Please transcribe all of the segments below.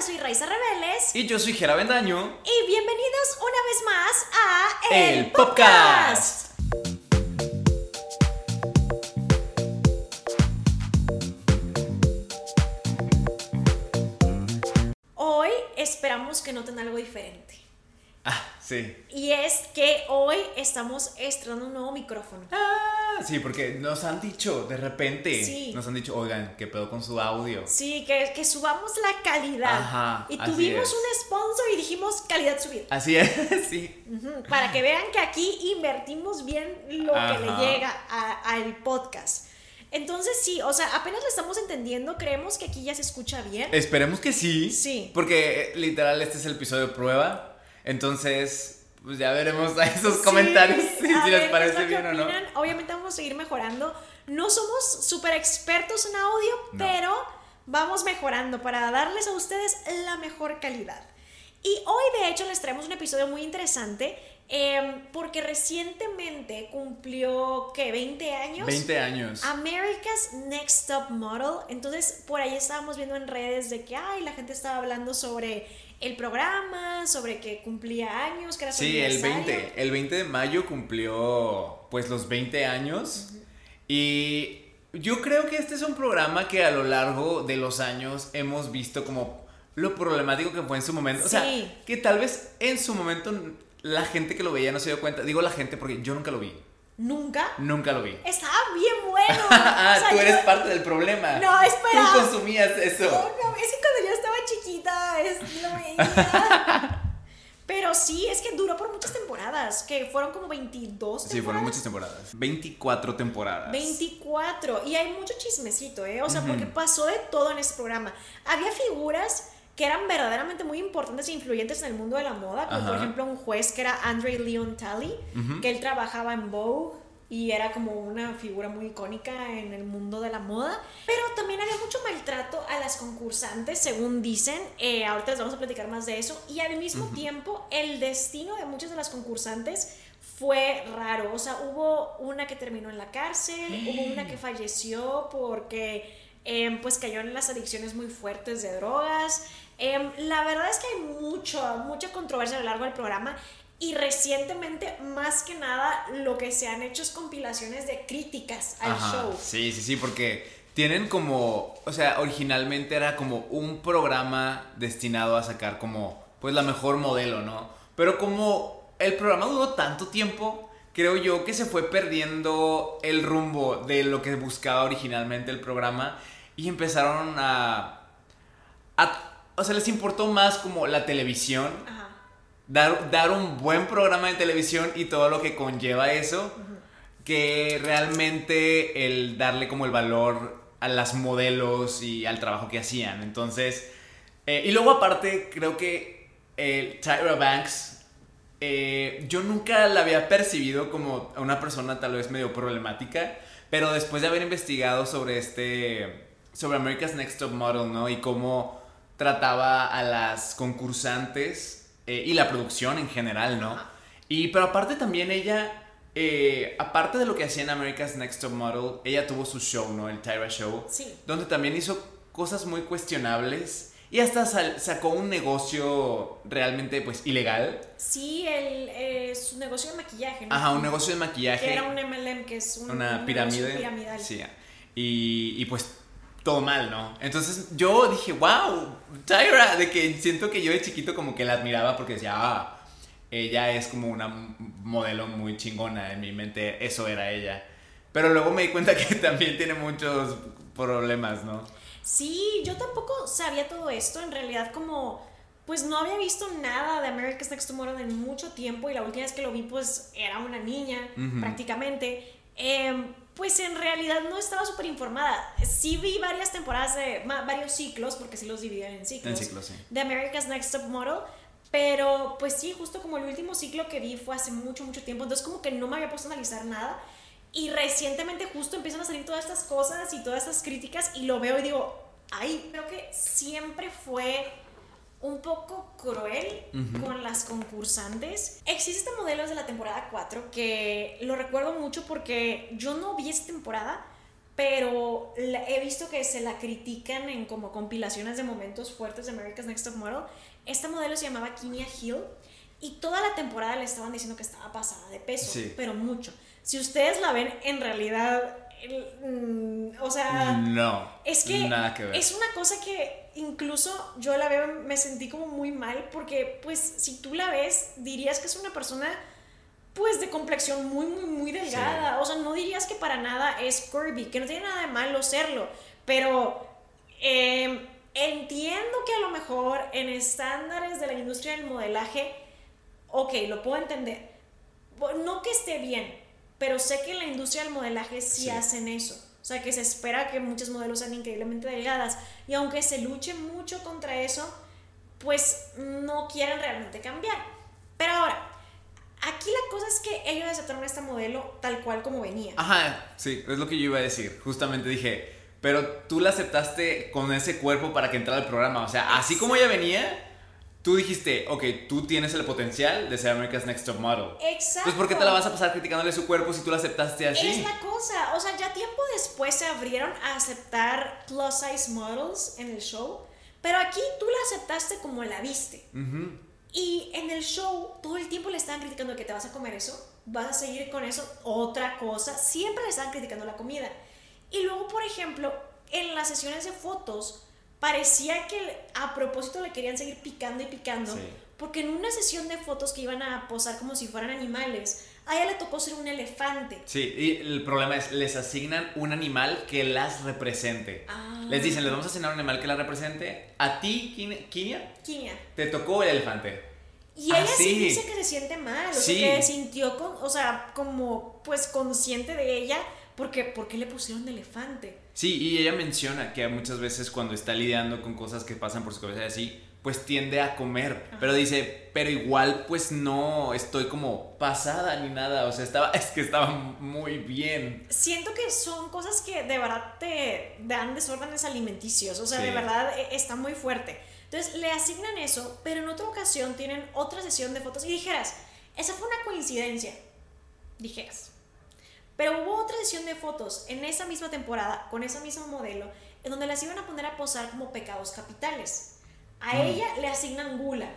yo soy Raiza Rebeles. Y yo soy Jera Bendaño. Y bienvenidos una vez más a El, Podcast. Hoy esperamos que noten algo diferente. Ah, sí. Y es que hoy estamos estrenando un nuevo micrófono. Ah, sí, porque nos han dicho de repente. Sí. Nos han dicho, oigan, ¿qué pedo con su audio? Sí, que, que subamos la calidad. Ajá, y tuvimos es. un sponsor y dijimos calidad subida. Así es, sí. Para que vean que aquí invertimos bien lo que le llega al podcast. Entonces sí, o sea, apenas lo estamos entendiendo, creemos que aquí ya se escucha bien. Esperemos que sí. Sí. Porque eh, literal este es el episodio de prueba. Entonces, pues ya veremos a esos Sí, comentarios si, ver les parece bien o no. Obviamente vamos a seguir mejorando. No somos súper expertos en audio, No. pero vamos mejorando para darles a ustedes la mejor calidad. Y hoy de hecho les traemos un episodio muy interesante em, porque recientemente cumplió, ¿qué? 20 años. 20 años. America's Next Top Model. Entonces, por ahí estábamos viendo en redes de que, ay, la gente estaba hablando sobre el programa, sobre que cumplía años, que era su Sí, el aniversario. 20. El 20 de mayo cumplió pues los 20 años. Y yo creo que este es un programa que a lo largo de los años hemos visto como lo problemático que fue en su momento. O sea, Sí. que tal vez en su momento la gente que lo veía no se dio cuenta. Digo la gente porque yo nunca lo vi. Nunca. Nunca lo vi. Estaba bien bueno. ah, O sea, tú yo- eres parte del problema. No, espera. Tú consumías eso. No, no, es que cuando yo chiquita, es, lo veía. Pero sí, es que duró por muchas temporadas, que fueron como 22 Sí, fueron muchas temporadas. 24 temporadas. 24. Y hay mucho chismecito, ¿eh? O sea, porque pasó de todo en este programa. Había figuras que eran verdaderamente muy importantes e influyentes en el mundo de la moda, como por ejemplo un juez que era Andre Leon Talley, que él trabajaba en Vogue y era como una figura muy icónica en el mundo de la moda. Pero también había mucho a las concursantes, según dicen. Eh, ahorita les vamos a platicar más de eso. Y al mismo tiempo, el destino de muchas de las concursantes fue raro. O sea, hubo una que terminó en la cárcel, hubo una que falleció porque em, pues cayó en las adicciones muy fuertes de drogas. Em, la verdad es que hay mucho, mucha controversia a lo largo del programa. Y recientemente, más que nada, lo que se han hecho es compilaciones de críticas al Ajá, show. Sí, sí, sí, porque tienen como, o sea, originalmente era como un programa destinado a sacar como, pues la mejor modelo, ¿no? Pero como el programa duró tanto tiempo, creo yo que se fue perdiendo el rumbo de lo que buscaba originalmente el programa y empezaron a, a o sea, les importó más como la televisión Ajá. dar, dar un buen programa de televisión y todo lo que conlleva eso, que realmente el darle como el valor a las modelos y al trabajo que hacían. Entonces, eh, y luego aparte, creo que eh, Tyra Banks, eh, yo nunca la había percibido como una persona tal vez medio problemática, pero después de haber investigado sobre este, sobre America's Next Top Model, ¿no? Y cómo trataba a las concursantes eh, y la producción en general, ¿no? Y pero aparte también ella, eh, aparte de lo que hacía en America's Next Top Model, ella tuvo su show, ¿no? El Tyra Show, Sí. donde también hizo cosas muy cuestionables y hasta sacó un negocio realmente pues ilegal. Sí, el, eh, su negocio de maquillaje, ¿no? Ajá, un negocio de maquillaje. Que era un MLM, que es un, una un pirámide. piramidal. Sí. Y, y pues todo mal, ¿no? Entonces yo dije, wow, Tyra, de que siento que yo de chiquito como que la admiraba porque decía, ah, ella es como una modelo muy chingona en mi mente, eso era ella. Pero luego me di cuenta que también tiene muchos problemas, ¿no? Sí, yo tampoco sabía todo esto. En realidad, como, pues no había visto nada de America's Next Top Model en mucho tiempo. Y la última vez que lo vi, pues era una niña, prácticamente. Em, pues en realidad no estaba súper informada. Sí vi varias temporadas de, varios ciclos, porque sí los dividían en ciclos. En ciclos, sí. De America's Next Top Model. Pero pues sí, justo como el último ciclo que vi fue hace mucho, mucho tiempo. Entonces como que no me había puesto a analizar nada. Y recientemente justo empiezan a salir todas estas cosas y todas estas críticas y lo veo y digo, ay, creo que siempre fue un poco cruel con las concursantes. Existe este modelo desde la temporada 4 que lo recuerdo mucho porque yo no vi esta temporada, pero he visto que se la critican en como compilaciones de momentos fuertes de America's Next Top Model. Esta modelo se llamaba Kinia Hill y toda la temporada le estaban diciendo que estaba pasada de peso, pero mucho. Si ustedes la ven, en realidad, mm, o sea, no, es que, es una cosa que incluso yo la veo, me sentí como muy mal porque, pues, si tú la ves, dirías que es una persona pues de complexión muy, muy, muy delgada. O sea, no dirías que para nada es curvy, que no tiene nada de malo serlo, pero em, entiendo que a lo mejor en estándares de la industria del modelaje, ok, lo puedo entender. No que esté bien, pero sé que en la industria del modelaje sí, hacen eso. O sea, que se espera que muchos modelos sean increíblemente delgadas. Y aunque se luche mucho contra eso, pues no quieren realmente cambiar. Pero ahora, Aquí la cosa es que ellos aceptaron este modelo tal cual como venía. Ajá, sí, es lo que yo iba a decir. Justamente dije, pero tú la aceptaste con ese cuerpo para que entrara al programa. O sea, así como ella venía, tú dijiste, ok, tú tienes el potencial de ser America's Next Top Model. Exacto. Entonces, ¿por qué te la vas a pasar criticándole su cuerpo si tú la aceptaste así? Es la cosa. O sea, ya tiempo después se abrieron a aceptar plus size models en el show. Pero aquí tú la aceptaste como la viste. Uh y en el show todo el tiempo le estaban criticando que te vas a comer eso, vas a seguir con eso, otra cosa, siempre le estaban criticando la comida. Y luego, por ejemplo, en las sesiones de fotos, parecía que a propósito le querían seguir picando y picando, porque en una sesión de fotos que iban a posar como si fueran animales, a ella le tocó ser un elefante. Sí, y el problema es, les asignan un animal que las represente. Ah. Les dicen, les vamos a asignar un animal que las represente. A ti, Kinia, Kinia. te tocó el elefante. Y ella sí dice que se siente mal, o sea, que sintió, con, o sea, como pues consciente de ella, porque ¿por qué le pusieron elefante? Sí, y ella menciona que muchas veces cuando está lidiando con cosas que pasan por su cabeza así, pues tiende a comer. Pero dice, pero igual pues no estoy como pasada ni nada. O sea, estaba, es que estaba muy bien. Siento que son cosas que de verdad te dan desórdenes alimenticios. O sea, de verdad e, está muy fuerte. Entonces le asignan eso, pero en otra ocasión tienen otra sesión de fotos y dijeras, esa fue una coincidencia. Dijeras. Pero hubo otra sesión de fotos en esa misma temporada, con ese mismo modelo, en donde las iban a poner a posar como pecados capitales. A mm. ella le asignan gula.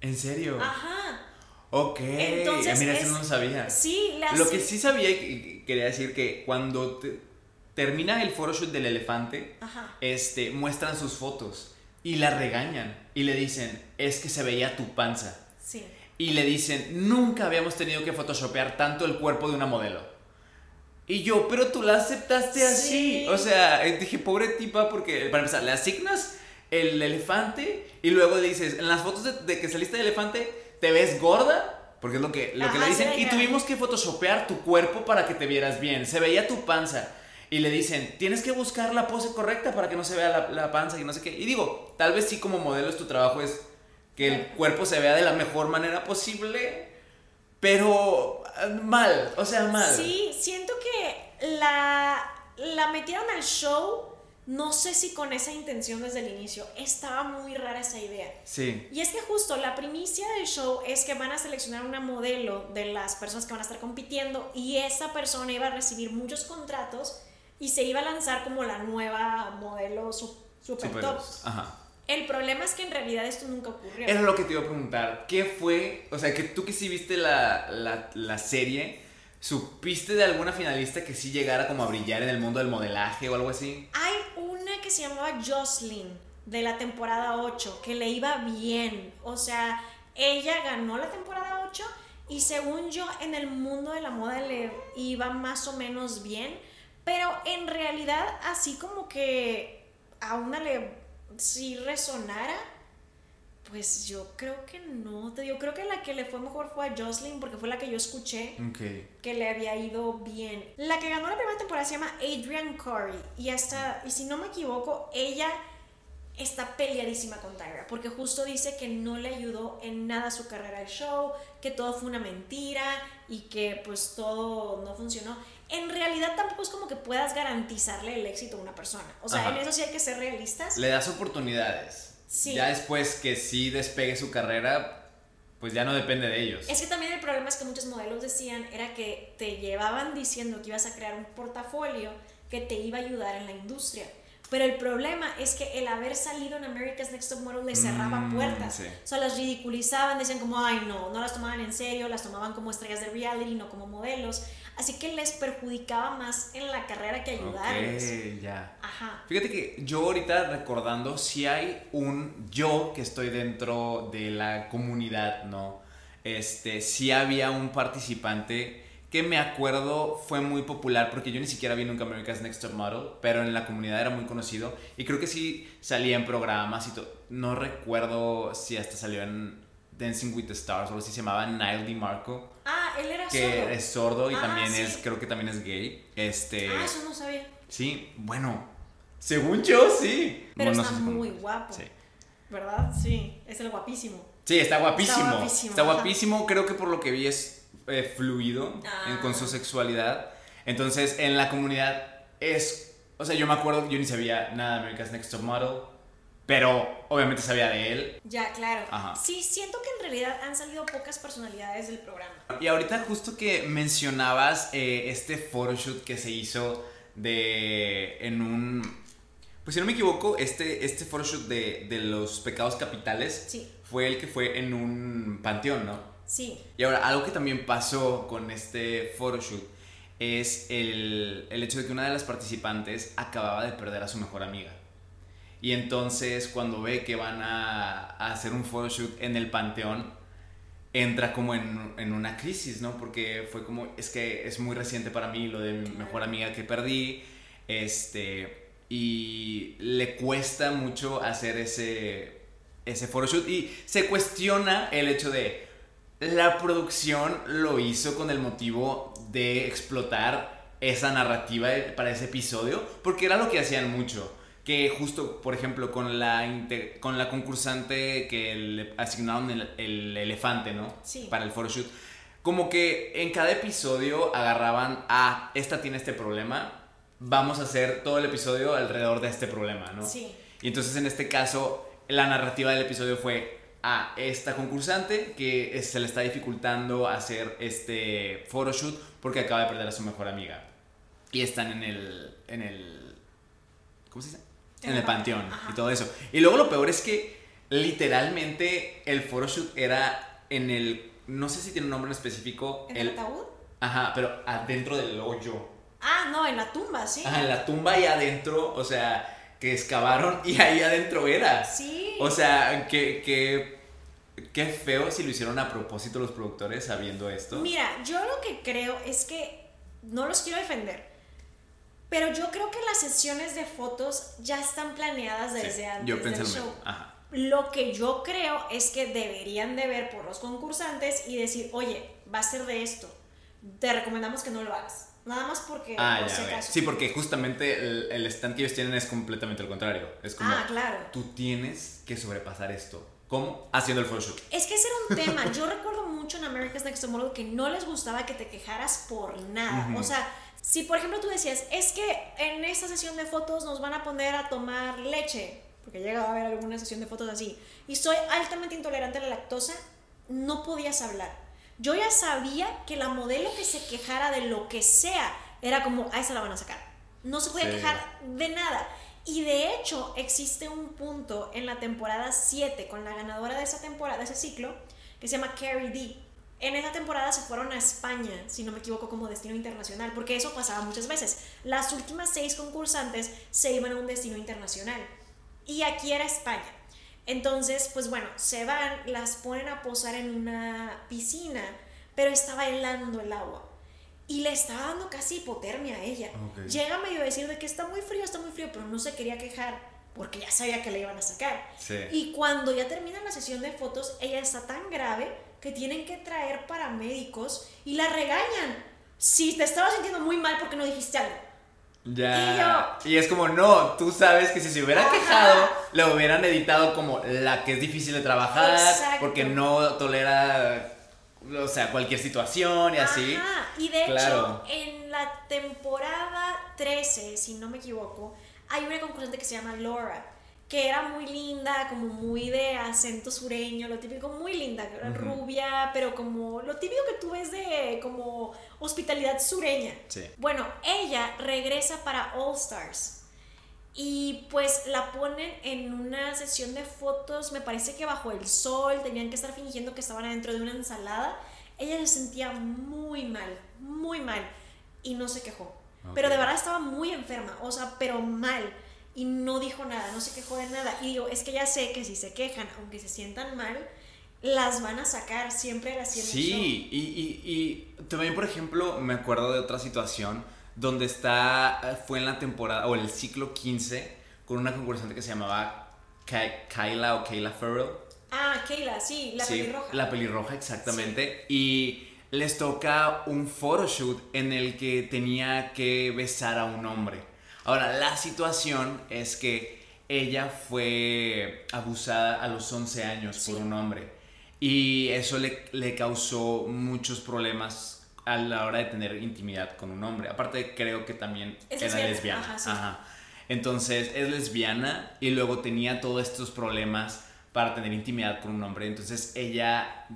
¿En serio? Ajá. Ok. Entonces, mira, eso no sabía. Sí, la Lo que sí sabía y quería decir que cuando termina el photoshoot del elefante, este muestran sus fotos y la regañan y le dicen, "Es que se veía tu panza." Sí. Y le dicen, "Nunca habíamos tenido que photoshopear tanto el cuerpo de una modelo." Y yo, "Pero tú la aceptaste así." O sea, dije, "Pobre tipa porque para empezar, le asignas el elefante y luego le dices, en las fotos de, que saliste de elefante, te ves gorda, porque es lo que, lo que le dicen, y tuvimos que photoshopear tu cuerpo para que te vieras bien, se veía tu panza. Y le dicen, tienes que buscar la pose correcta para que no se vea la, la panza y no sé qué. Y digo, tal vez sí como modelo es tu trabajo es que el cuerpo se vea de la mejor manera posible, pero eh, mal, o sea, mal. Sí, siento que la, la metieron al show no sé si con esa intención desde el inicio. Estaba muy rara esa idea. Sí. Y es que justo la primicia del show es que van a seleccionar una modelo de las personas que van a estar compitiendo y esa persona iba a recibir muchos contratos y se iba a lanzar como la nueva modelo super, top. Ajá. El problema es que en realidad esto nunca ocurrió. Era lo que te iba a preguntar. ¿Qué fue? O sea, que tú que sí viste la, la, la serie ¿Supiste de alguna finalista que sí llegara como a brillar en el mundo del modelaje o algo así? Hay una que se llamaba Jocelyn de la temporada 8 que le iba bien. O sea, ella ganó la temporada 8 y según yo en el mundo de la moda le iba más o menos bien. Pero en realidad así como que a una le sí resonara pues yo creo que no. Yo creo que la que le fue mejor fue a Jocelyn porque fue la que yo escuché que le había ido bien. La que ganó la primera temporada se llama Adrian Curry y hasta, y si no me equivoco, ella está peleadísima con Tyra porque justo dice que no le ayudó en nada su carrera al show, que todo fue una mentira y que pues todo no funcionó. En realidad tampoco es como que puedas garantizarle el éxito a una persona. O sea, en eso sí hay que ser realistas. Le das oportunidades. Ya después que sí despegue su carrera, pues ya no depende de ellos. Es que también el problema es que muchos modelos decían era que te llevaban diciendo que ibas a crear un portafolio que te iba a ayudar en la industria. Pero el problema es que el haber salido en America's Next Top Model les cerraba Mm, puertas. sí. O sea, las ridiculizaban, decían como, ay no, no las tomaban en serio, las tomaban como estrellas de reality, no como modelos. Así que les perjudicaba más en la carrera que ayudarles. Ok, ya. Ajá. Fíjate que yo ahorita recordando, si hay un yo que estoy dentro de la comunidad, ¿no? Este, sí había un participante que me acuerdo fue muy popular porque yo ni siquiera vi nunca America's Next Top Model, pero en la comunidad era muy conocido y creo que sí salía en programas y todo. No recuerdo si hasta salió en Dancing with the Stars o así, se llamaba Nile DiMarco, Ah, él era que sordo. es sordo y Ah, también sí. es, creo que también es gay. Este, Ah, eso no sabía. Sí, bueno, según yo sí. Pero Bueno, no está sé si- muy guapo. Sí. ¿Verdad? Sí, es el guapísimo. Sí, está guapísimo. Está Está guapísimo. Creo que por lo que vi es eh, fluido en- Ah. con su sexualidad. Entonces, en la comunidad es. O sea, yo me acuerdo yo ni sabía nada de America's Next Top Model. Pero obviamente sabía de él. Ya, claro. Ajá. Sí, siento que en realidad han salido pocas personalidades del programa. Y ahorita, justo que mencionabas eh, este photoshoot que se hizo de. en un. Pues si no me equivoco, este, este photoshoot de, de los pecados capitales Sí. fue el que fue en un panteón, ¿no? Sí. Y ahora, algo que también pasó con este photoshoot es el, el hecho de que una de las participantes acababa de perder a su mejor amiga. Y entonces cuando ve que van a, a hacer un photoshoot en el panteón, entra como en, en una crisis, ¿no? Porque fue como, es que es muy reciente para mí lo de mi mejor amiga que perdí, este, y le cuesta mucho hacer ese, ese photoshoot y se cuestiona el hecho de, la producción lo hizo con el motivo de explotar esa narrativa para ese episodio, porque era lo que hacían mucho. Que justo, por ejemplo, con la, con la concursante que le asignaron el, el elefante, ¿no? Sí. Para el photoshoot. Como que en cada episodio agarraban, ah, esta tiene este problema, vamos a hacer todo el episodio alrededor de este problema, ¿no? Sí. Y entonces en este caso, la narrativa del episodio fue a esta concursante que se le está dificultando hacer este photoshoot porque acaba de perder a su mejor amiga. Y están en el. en el. ¿Cómo se dice? En, el panteón ajá. y todo eso. Y luego lo peor es que literalmente el photoshoot era en el. No sé si tiene un nombre en específico. ¿En el ataúd? Ajá, pero adentro del hoyo. Ah, no, en la tumba, sí. Ajá, en la tumba y adentro, o sea, que excavaron y ahí adentro era. Sí. O sea, que, que, qué feo si lo hicieron a propósito los productores sabiendo esto. Mira, yo lo que creo es que no los quiero defender, pero yo creo que las sesiones de fotos ya están planeadas Sí, desde antes yo pensé del show. Ajá. Lo que yo creo es que deberían de ver por los concursantes y decir, oye, va a ser de esto. Te recomendamos que no lo hagas. Nada más porque, Ah, por ya. Sí, porque justamente el, el stand que ellos tienen es completamente lo contrario. Es como, Ah, claro. tú tienes que sobrepasar esto. ¿Cómo? Haciendo el photoshoot. Es que ese era un tema. Yo recuerdo mucho en America's Next Model que no les gustaba que te quejaras por nada. Ujú. O sea, si por ejemplo tú decías, es que en esta sesión de fotos nos van a poner a tomar leche, porque llega a haber alguna sesión de fotos así, y soy altamente intolerante a la lactosa, no podías hablar. Yo ya sabía que la modelo que se quejara de lo que sea era como, a esa la van a sacar. No se podía Sí. quejar de nada. Y de hecho, existe un punto en la temporada 7 con la ganadora de esa temporada, de ese ciclo, que se llama Carrie D. En esa temporada se fueron a España, si no me equivoco, como destino internacional, porque eso pasaba muchas veces. Las últimas seis concursantes se iban a un destino internacional. Y aquí era España. Entonces, pues bueno, se van, las ponen a posar en una piscina, pero estaba helando el agua. Y le estaba dando casi hipotermia a ella. Ok. Llega medio a decir de que está muy frío, está muy frío, pero no se quería quejar porque ya sabía que le iban a sacar. Sí. Y cuando ya termina la sesión de fotos, ella está tan grave que tienen que traer paramédicos y la regañan. Si te estabas sintiendo muy mal porque no dijiste algo. Ya. Y, es como, no, tú sabes que si se hubiera Ajá. quejado, lo hubieran editado como la que es difícil de trabajar, Exacto. porque no tolera, o sea, cualquier situación y así. Ajá, y de Claro. hecho, en la temporada 13, si no me equivoco, hay una concursante que se llama Laura. que era muy linda, como muy de acento sureño, lo típico, muy linda, rubia, pero como lo típico que tú ves de como hospitalidad sureña. Sí. Bueno, ella regresa para All Stars y pues la ponen en una sesión de fotos, me parece que bajo el sol, tenían que estar fingiendo que estaban adentro de una ensalada. Ella se sentía muy mal, muy mal y no se quejó. Pero de verdad estaba muy enferma, o sea, pero mal y no dijo nada, no se quejó de nada. Y digo, es que ya sé que si se quejan, aunque se sientan mal, las van a sacar, siempre las. Sí, y, y, y, también, por ejemplo, me acuerdo de otra situación donde está, fue en la temporada, o el ciclo 15, con una concursante que se llamaba Kyla o Kayla Farrell. Ah, Kayla, sí, la pelirroja. La pelirroja, exactamente. Y les toca un photoshoot en el que tenía que besar a un hombre. Ahora, la situación es que ella fue abusada a los 11 años por un hombre y eso le, causó muchos problemas a la hora de tener intimidad con un hombre. Aparte, creo que también era lesbiana. Entonces, es lesbiana y luego tenía todos estos problemas para tener intimidad con un hombre. Entonces, ella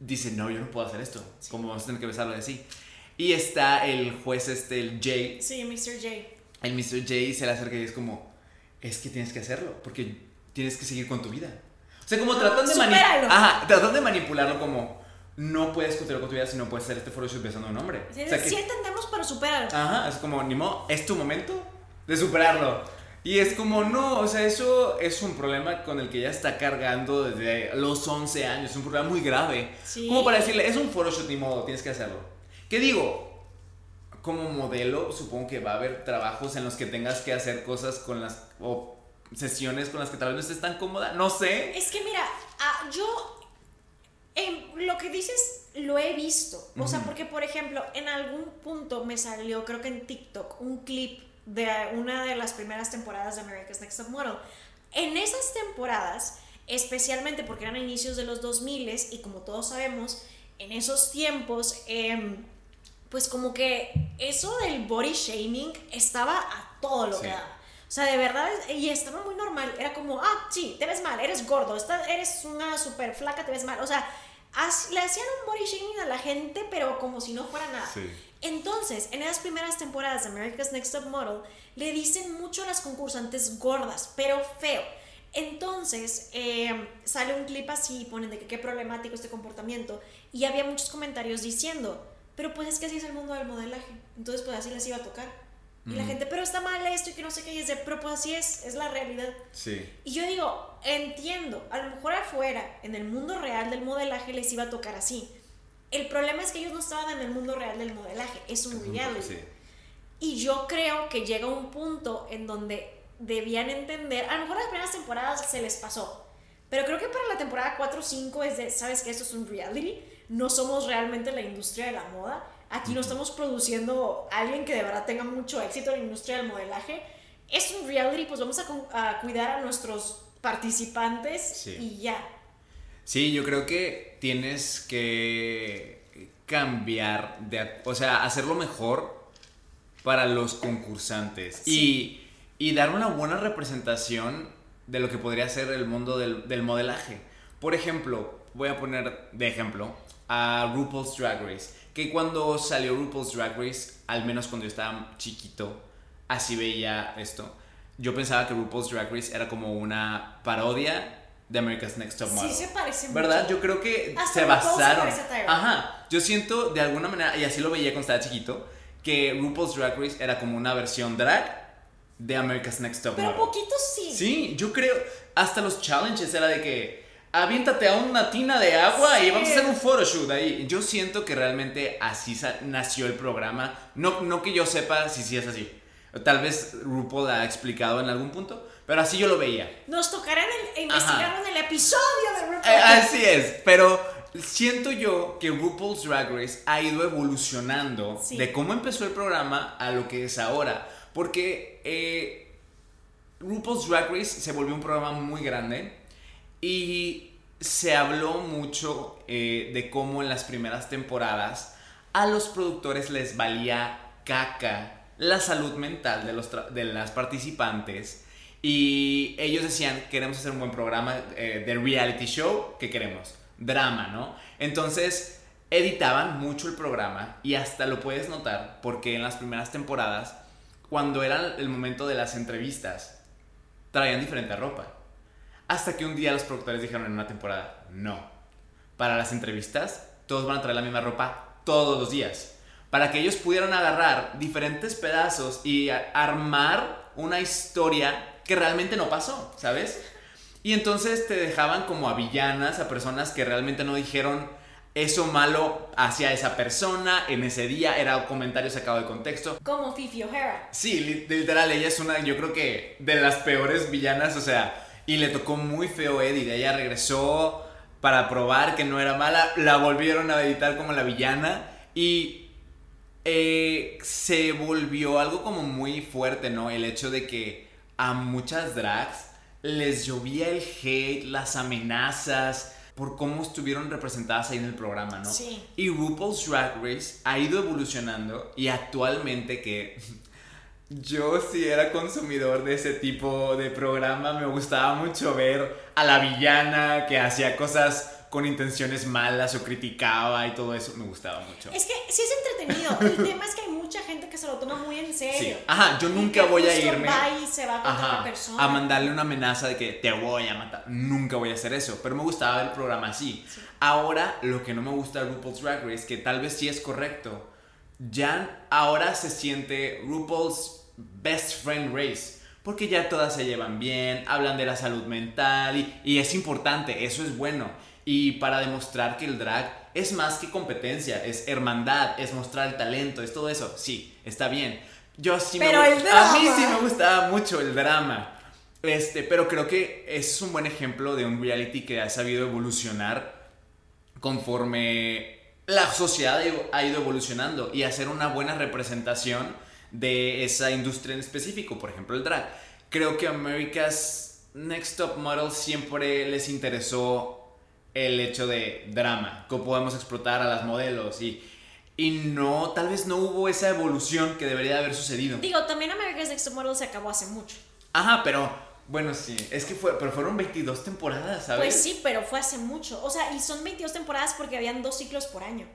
dice, no, yo no puedo hacer esto. Como vamos a tener que besarlo y así. Y está el juez este, el Jay. Sí, Mr. Jay el Mr. J se le acerca y es como, es que tienes que hacerlo, porque tienes que seguir con tu vida. O sea, como tratan, de Ajá, tratan de manipularlo como, no puedes continuar con tu vida si no puedes hacer este photoshoot besando a un hombre. Sí, o sea, entendemos, pero superarlo. Ajá, es como, ni modo, es tu momento de superarlo. Y es como, no, o sea, eso es un problema con el que ella está cargando desde los 11 años, es un problema muy grave. Sí. Como para decirle, es un photoshoot, ni modo, tienes que hacerlo. ¿Qué digo? como modelo, supongo que va a haber trabajos en los que tengas que hacer cosas con las. o sesiones con las que tal vez no estés tan cómoda. No sé. Es que mira, ah, lo que dices lo he visto. O sea, porque por ejemplo, en algún punto me salió, creo que en TikTok, un clip de una de las primeras temporadas de America's Next Top Model. En esas temporadas, especialmente porque eran inicios de los 2000 y como todos sabemos, en esos tiempos. Eh, pues como que eso del body shaming estaba a todo lo que daba. O sea, de verdad, y estaba muy normal. Era como, ah, sí, te ves mal, eres gordo, eres una súper flaca, te ves mal. O sea, le hacían un body shaming a la gente, pero como si no fuera nada. Entonces, en esas primeras temporadas de America's Next Top Model, le dicen mucho a las concursantes gordas, pero feo. Entonces, eh, sale un clip así, ponen de que qué problemático este comportamiento, y había muchos comentarios diciendo, pero pues es que así es el mundo del modelaje. Entonces pues así les iba a tocar. Y la gente, pero está mal esto y que no sé qué, y es de, pero pues así es, es la realidad. Sí. Y yo digo, entiendo, a lo mejor afuera, en el mundo real del modelaje les iba a tocar así. El problema es que ellos no estaban en el mundo real del modelaje, es un reality. Sí. Y yo creo que llega un punto en donde debían entender, a lo mejor las primeras temporadas se les pasó, pero creo que para la temporada 4 o 5 es de, ¿sabes que Esto es un reality no somos realmente la industria de la moda. Aquí no estamos produciendo a alguien que de verdad tenga mucho éxito en la industria del modelaje. Es un reality, pues vamos a, cuidar a nuestros participantes y ya. Sí, yo creo que tienes que cambiar, de, o sea, hacerlo mejor para los concursantes y, dar una buena representación de lo que podría ser el mundo del, del modelaje. Por ejemplo, voy a poner de ejemplo a RuPaul's Drag Race. Que cuando salió RuPaul's Drag Race, al menos cuando yo estaba chiquito, así veía esto. Yo pensaba que RuPaul's Drag Race era como una parodia de America's Next Top Model. Sí, se parece ¿Verdad? Yo creo que se basaron. Ajá. Yo siento de alguna manera, y así lo veía cuando estaba chiquito, que RuPaul's Drag Race era como una versión drag de America's Next Top Model. Pero poquito sí. Sí, yo creo. Hasta los challenges era de que aviéntate a una tina de agua y vamos a hacer un photoshoot ahí. Yo siento que realmente así nació el programa. No, no que yo sepa si sí es así. Tal vez RuPaul ha explicado en algún punto, pero así yo lo veía. Nos tocará investigar en el episodio de RuPaul. Eh, así es, pero siento yo que RuPaul's Drag Race ha ido evolucionando de cómo empezó el programa a lo que es ahora. Porque eh, RuPaul's Drag Race se volvió un programa muy grande y se habló mucho eh, de cómo en las primeras temporadas a los productores les valía caca la salud mental de, los de las participantes Y ellos decían, queremos hacer un buen programa eh, de reality show, ¿qué queremos? Drama, ¿no? Entonces, editaban mucho el programa y hasta lo puedes notar porque en las primeras temporadas, cuando era el momento de las entrevistas, traían diferente ropa. Hasta que un día los productores dijeron en una temporada, no, para las entrevistas todos van a traer la misma ropa todos los días. Para que ellos pudieran agarrar diferentes pedazos y armar una historia que realmente no pasó, ¿sabes? Y entonces te dejaban como a villanas, a personas que realmente no dijeron eso malo hacia esa persona en ese día, era un comentario sacado de contexto. Como Fifi O'Hara. Sí, literal, ella es una, yo creo que de las peores villanas, o sea, y le tocó muy feo Eddie, ella regresó para probar que no era mala, la volvieron a editar como la villana y eh, se volvió algo como muy fuerte, ¿no? El hecho de que a muchas drags les llovía el hate, las amenazas por cómo estuvieron representadas ahí en el programa, ¿no? Sí. Y RuPaul's Drag Race ha ido evolucionando y actualmente que yo sí era consumidor de ese tipo de programa, me gustaba mucho ver a la villana que hacía cosas con intenciones malas o criticaba y todo eso, me gustaba mucho. Es que sí es entretenido. El tema es que hay mucha gente que se lo toma muy en serio. Sí. Ajá, yo nunca voy a irme. Va y se va a, persona. a mandarle una amenaza de que te voy a matar. Nunca voy a hacer eso. Pero me gustaba ver el programa así. Ahora, lo que no me gusta de RuPaul's Drag Race, que tal vez sí es correcto, ya ahora se siente RuPaul's Best Friend Race. Porque ya todas se llevan bien, hablan de la salud mental y, y es importante, eso es bueno y para demostrar que el drag es más que competencia, es hermandad, es mostrar el talento, es todo eso. Sí, está bien. Yo sí pero el drama. A mí sí me gustaba mucho el drama. Este, pero creo que es un buen ejemplo de un reality que ha sabido evolucionar conforme la sociedad ha ido evolucionando y hacer una buena representación de esa industria en específico, por ejemplo el drag. Creo que America's Next Top Model siempre les interesó el hecho de drama, cómo podemos explotar a las modelos y, y no, tal vez no hubo esa evolución que debería haber sucedido. Digo, también America's Next Model se acabó hace mucho. Ajá, pero bueno, sí, es que fue, pero fueron 22 temporadas, ¿sabes? Pues sí, pero fue hace mucho. O sea, y son 22 temporadas porque habían dos ciclos por año.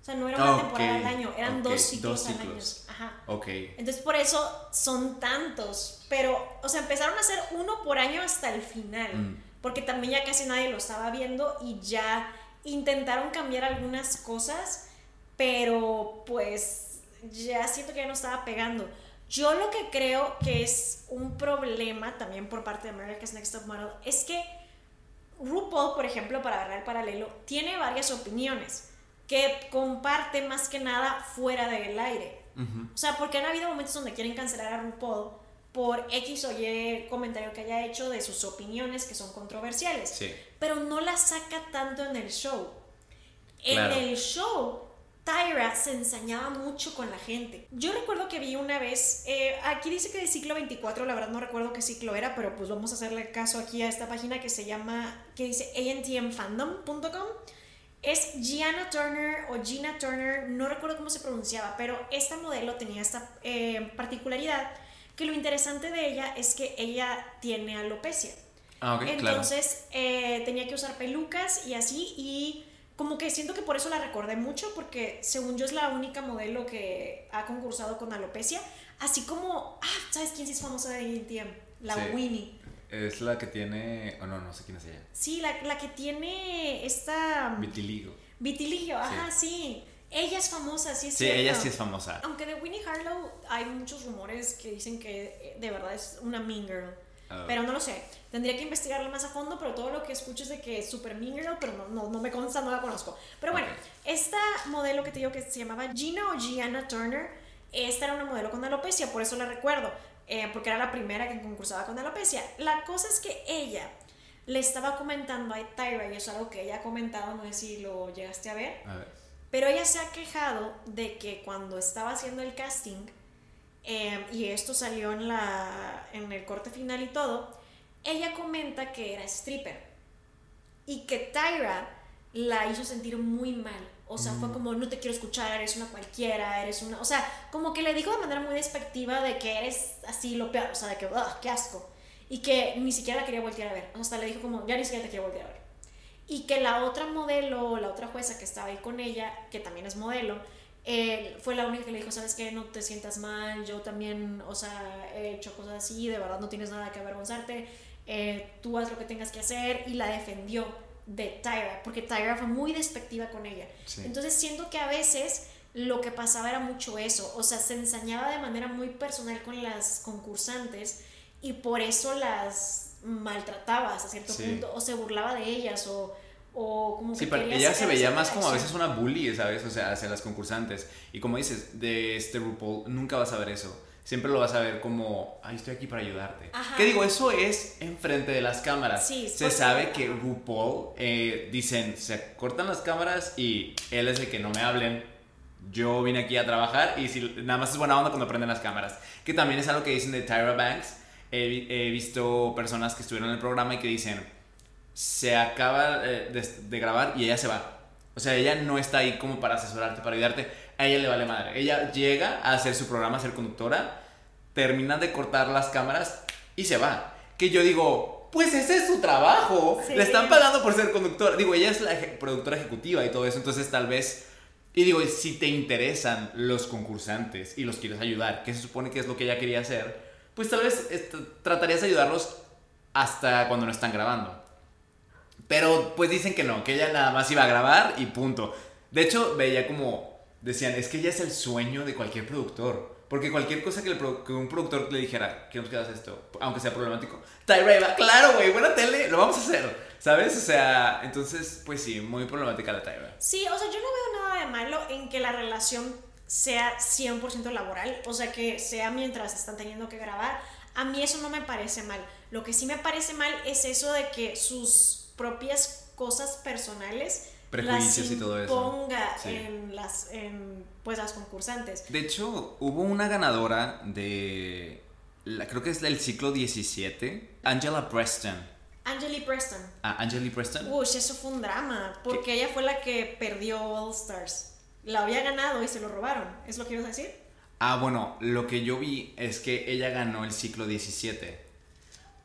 O sea, no era una temporada al año, eran dos, ciclos al año. Ajá. Ok. Entonces, por eso son tantos. Pero, o sea, empezaron a hacer uno por año hasta el final. Mm porque también ya casi nadie lo estaba viendo y ya intentaron cambiar algunas cosas, pero pues ya siento que ya no estaba pegando. Yo lo que creo que es un problema también por parte de America's Next Top Model es que RuPaul, por ejemplo, para agarrar el paralelo, tiene varias opiniones que comparte más que nada fuera del aire. O sea, porque han habido momentos donde quieren cancelar a RuPaul por X o Y comentario que haya hecho de sus opiniones que son controversiales. Sí. Pero no la saca tanto en el show. En el show, Tyra se ensañaba mucho con la gente. Yo recuerdo que vi una vez, eh, aquí dice que de ciclo 24, la verdad no recuerdo qué ciclo era, pero pues vamos a hacerle caso aquí a esta página que se llama, que dice antmfandom.com. Es Gianna Turner o Gina Turner, no recuerdo cómo se pronunciaba, pero esta modelo tenía esta eh, particularidad que lo interesante de ella es que ella tiene alopecia. Ah, ok, Entonces eh, tenía que usar pelucas y así y como que siento que por eso la recordé mucho porque según yo es la única modelo que ha concursado con alopecia. Así como, ah, ¿sabes quién sí es famosa de ATM? La Winnie. Es la que tiene, o no, no sé quién es ella. Sí, la, la que tiene esta... Vitiligo. Vitiligo, ajá, sí. Ella es famosa, sí es Sí, ella sí es famosa. Aunque de Winnie Harlow hay muchos rumores que dicen que eh, de verdad es una mean girl. Ah. Pero no lo sé. Tendría que investigarlo más a fondo, pero todo lo que escucho es de que es super mean girl, pero no, no, me consta, no la conozco. Pero bueno, esta modelo que te digo que se llamaba Gina o Gianna Turner, esta era una modelo con alopecia, por eso la recuerdo, eh, porque era la primera que concursaba con alopecia. La cosa es que ella le estaba comentando a Tyra, y eso es algo que ella ha comentado, no sé si lo llegaste a ver. A ver pero ella se ha quejado de que cuando estaba haciendo el casting, em, y esto salió en, la, en el corte final y todo, ella comenta que era stripper. Y que Tyra la hizo sentir muy mal. O sea, fue mm. como, no te quiero escuchar, eres una cualquiera, eres una... O sea, como que le dijo de manera muy despectiva de que eres así lo peor, o sea, de que, ¡ah, qué asco! y que ni siquiera la quería voltear a ver. Hasta le dijo como, ya ni siquiera te quiero voltear a ver. Y que la otra modelo, la otra jueza que estaba ahí con ella, que también es modelo, eh, fue la única que le dijo, sabes qué, no te sientas mal, yo también, o sea, he hecho cosas así, de verdad no tienes nada que avergonzarte, eh, tú haz lo que tengas que hacer y la defendió de Tyra, porque Tyra fue muy despectiva con ella. Entonces siento que a veces lo que pasaba era mucho eso, o sea, se ensañaba de manera muy personal con las concursantes y por eso las maltrataba hasta cierto punto, o se burlaba de ellas, o, o como que... Sí, pero ella se veía más como a veces una bully, ¿sabes? O sea, hacia las concursantes. Y como dices, de este RuPaul nunca vas a ver eso. Siempre lo vas a ver como, ay, estoy aquí para ayudarte. ¿Qué digo? Eso es enfrente de las cámaras. Sí, se sabe que RuPaul, eh, dicen, se cortan las cámaras y él es el que no me hablen. Yo vine aquí a trabajar y si nada más es buena onda cuando prenden las cámaras. Que también es algo que dicen de Tyra Banks. He, visto personas que estuvieron en el programa y que dicen, se acaba eh, de, grabar y ella se va. O sea, ella no está ahí como para asesorarte, para ayudarte. A ella le vale madre. Ella llega a hacer su programa, a ser conductora, termina de cortar las cámaras y se va. Que yo digo, pues ese es su trabajo. Le están pagando por ser conductora. Digo, ella es la productora ejecutiva y todo eso, entonces tal vez... Y digo, si te interesan los concursantes y los quieres ayudar, que se supone que es lo que ella quería hacer, pues tal vez tratarías de ayudarlos hasta cuando no están grabando. Pero pues dicen que no, que ella nada más iba a grabar y punto. De hecho, veía como decían, es que ella es el sueño de cualquier productor. Porque cualquier cosa que, un productor le dijera, que hagas esto, aunque sea problemático, Tyra iba, claro, güey, buena tele, lo vamos a hacer. ¿Sabes? O sea, entonces, pues sí, muy problemática la Tyra. Sí, o sea, yo no veo nada de malo en que la relación sea 100% laboral, o sea, que sea mientras están teniendo que grabar. A mí eso no me parece mal. Lo que sí me parece mal es eso de que sus propias cosas personales prejuicios y todo eso. ponga en las en, pues las concursantes. De hecho hubo una ganadora de la, creo que es del ciclo 17 Angela Preston. Angeli Preston. Ah Angeli Preston. Uy eso fue un drama porque ella fue la que perdió All Stars. La había ganado y se lo robaron es lo que ibas a decir ah bueno lo que yo vi es que ella ganó el ciclo 17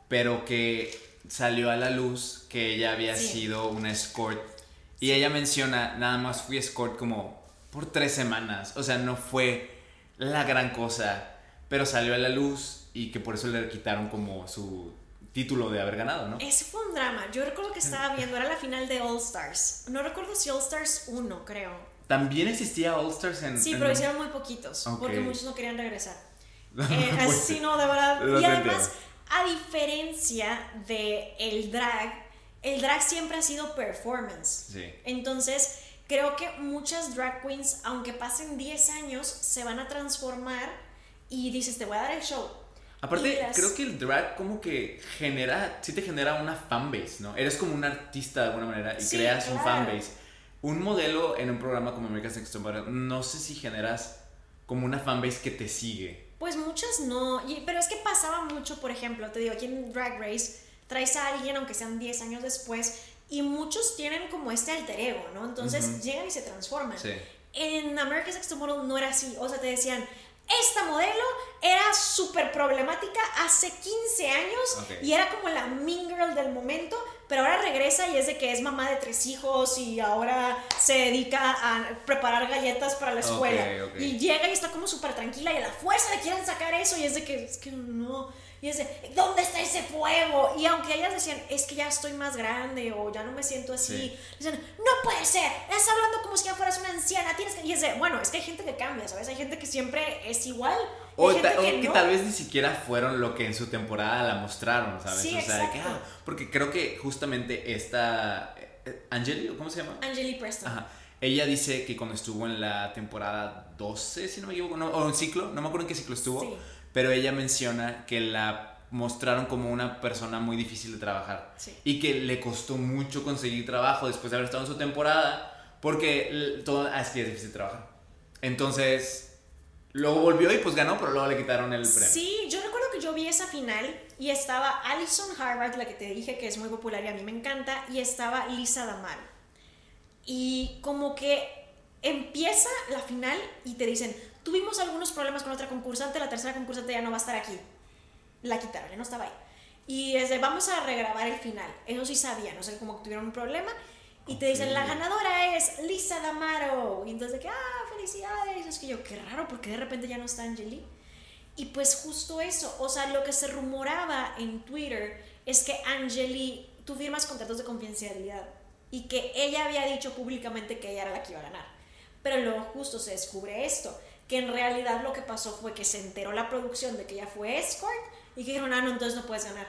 pero que salió a la luz que ella había sido una escort. Y ella menciona, nada más fui escort como por tres semanas. O sea, no fue la gran cosa. Pero salió a la luz y que por eso le quitaron como su título de haber ganado, ¿no? Ese fue un drama. Yo recuerdo que estaba viendo, era la final de All Stars. No recuerdo si All Stars 1, creo. ¿También existía All Stars en...? Sí, pero hicieron muy poquitos, porque muchos no querían regresar. Eh, así no, de verdad. Y además, a diferencia de el drag, el drag siempre ha sido performance. Entonces, creo que muchas drag queens, aunque pasen 10 años, se van a transformar y dices, te voy a dar el show. Aparte, creo que el drag como que genera, sí te genera una fanbase, ¿no? Eres como un artista de alguna manera y creas un fanbase. Un modelo en un programa como America's Next Top no sé si generas como una fanbase que te sigue. Pues muchas no, pero es que pasaba mucho, por ejemplo, te digo, aquí en Drag Race traes a alguien, aunque sean 10 años después, y muchos tienen como este alter ego, ¿no? Entonces llegan y se transforman. En America's Next Model no era así, o sea, te decían, esta modelo era súper problemática hace 15 años y era como la mean girl del momento, pero ahora regresa y es de que es mamá de tres hijos y ahora se dedica a preparar galletas para la escuela. Y llega y está como súper tranquila y a la fuerza le quieren sacar eso y es de que, es que no. Y de, ¿dónde está ese fuego? Y aunque ellas decían, es que ya estoy más grande o ya no me siento así, dicen, no puede ser, estás hablando como si ya fueras una anciana, tienes que... Y de, bueno, es que hay gente que cambia, ¿sabes? Hay gente que siempre es igual. O, que, tal vez ni siquiera fueron lo que en su temporada la mostraron, ¿sabes? o sea, que, ah, porque creo que justamente esta... Eh, Angeli, ¿cómo se llama? Angeli Preston. Ajá. Ella dice que cuando estuvo en la temporada 12, si no me equivoco, o en ciclo, no me acuerdo en qué ciclo estuvo, pero ella menciona que la mostraron como una persona muy difícil de trabajar y que le costó mucho conseguir trabajo después de haber estado en su temporada porque todo ah, es difícil trabajar. Entonces, luego volvió y pues ganó, pero luego le quitaron el premio. Sí, yo recuerdo que yo vi esa final y estaba Alison Harvard, la que te dije que es muy popular y a mí me encanta, y estaba Lisa Damal. Y como que empieza la final y te dicen, tuvimos algunos problemas con otra concursante, la tercera concursante ya no va a estar aquí. La quitaron, ya no estaba ahí. Y es de, vamos a regrabar el final. Eso sí sabían, no sé, como que tuvieron un problema. Y te dicen, la ganadora es Lisa Damaro. Y entonces, de que, ah, felicidades. es que yo, qué raro, porque de repente ya no está Angeli. Y pues justo eso, o sea, lo que se rumoraba en Twitter es que Angeli, tú firmas contratos de confidencialidad y que ella había dicho públicamente que ella era la que iba a ganar. Pero luego justo se descubre esto, que en realidad lo que pasó fue que se enteró la producción de que ella fue escort y que dijeron, ah, no, entonces no puedes ganar.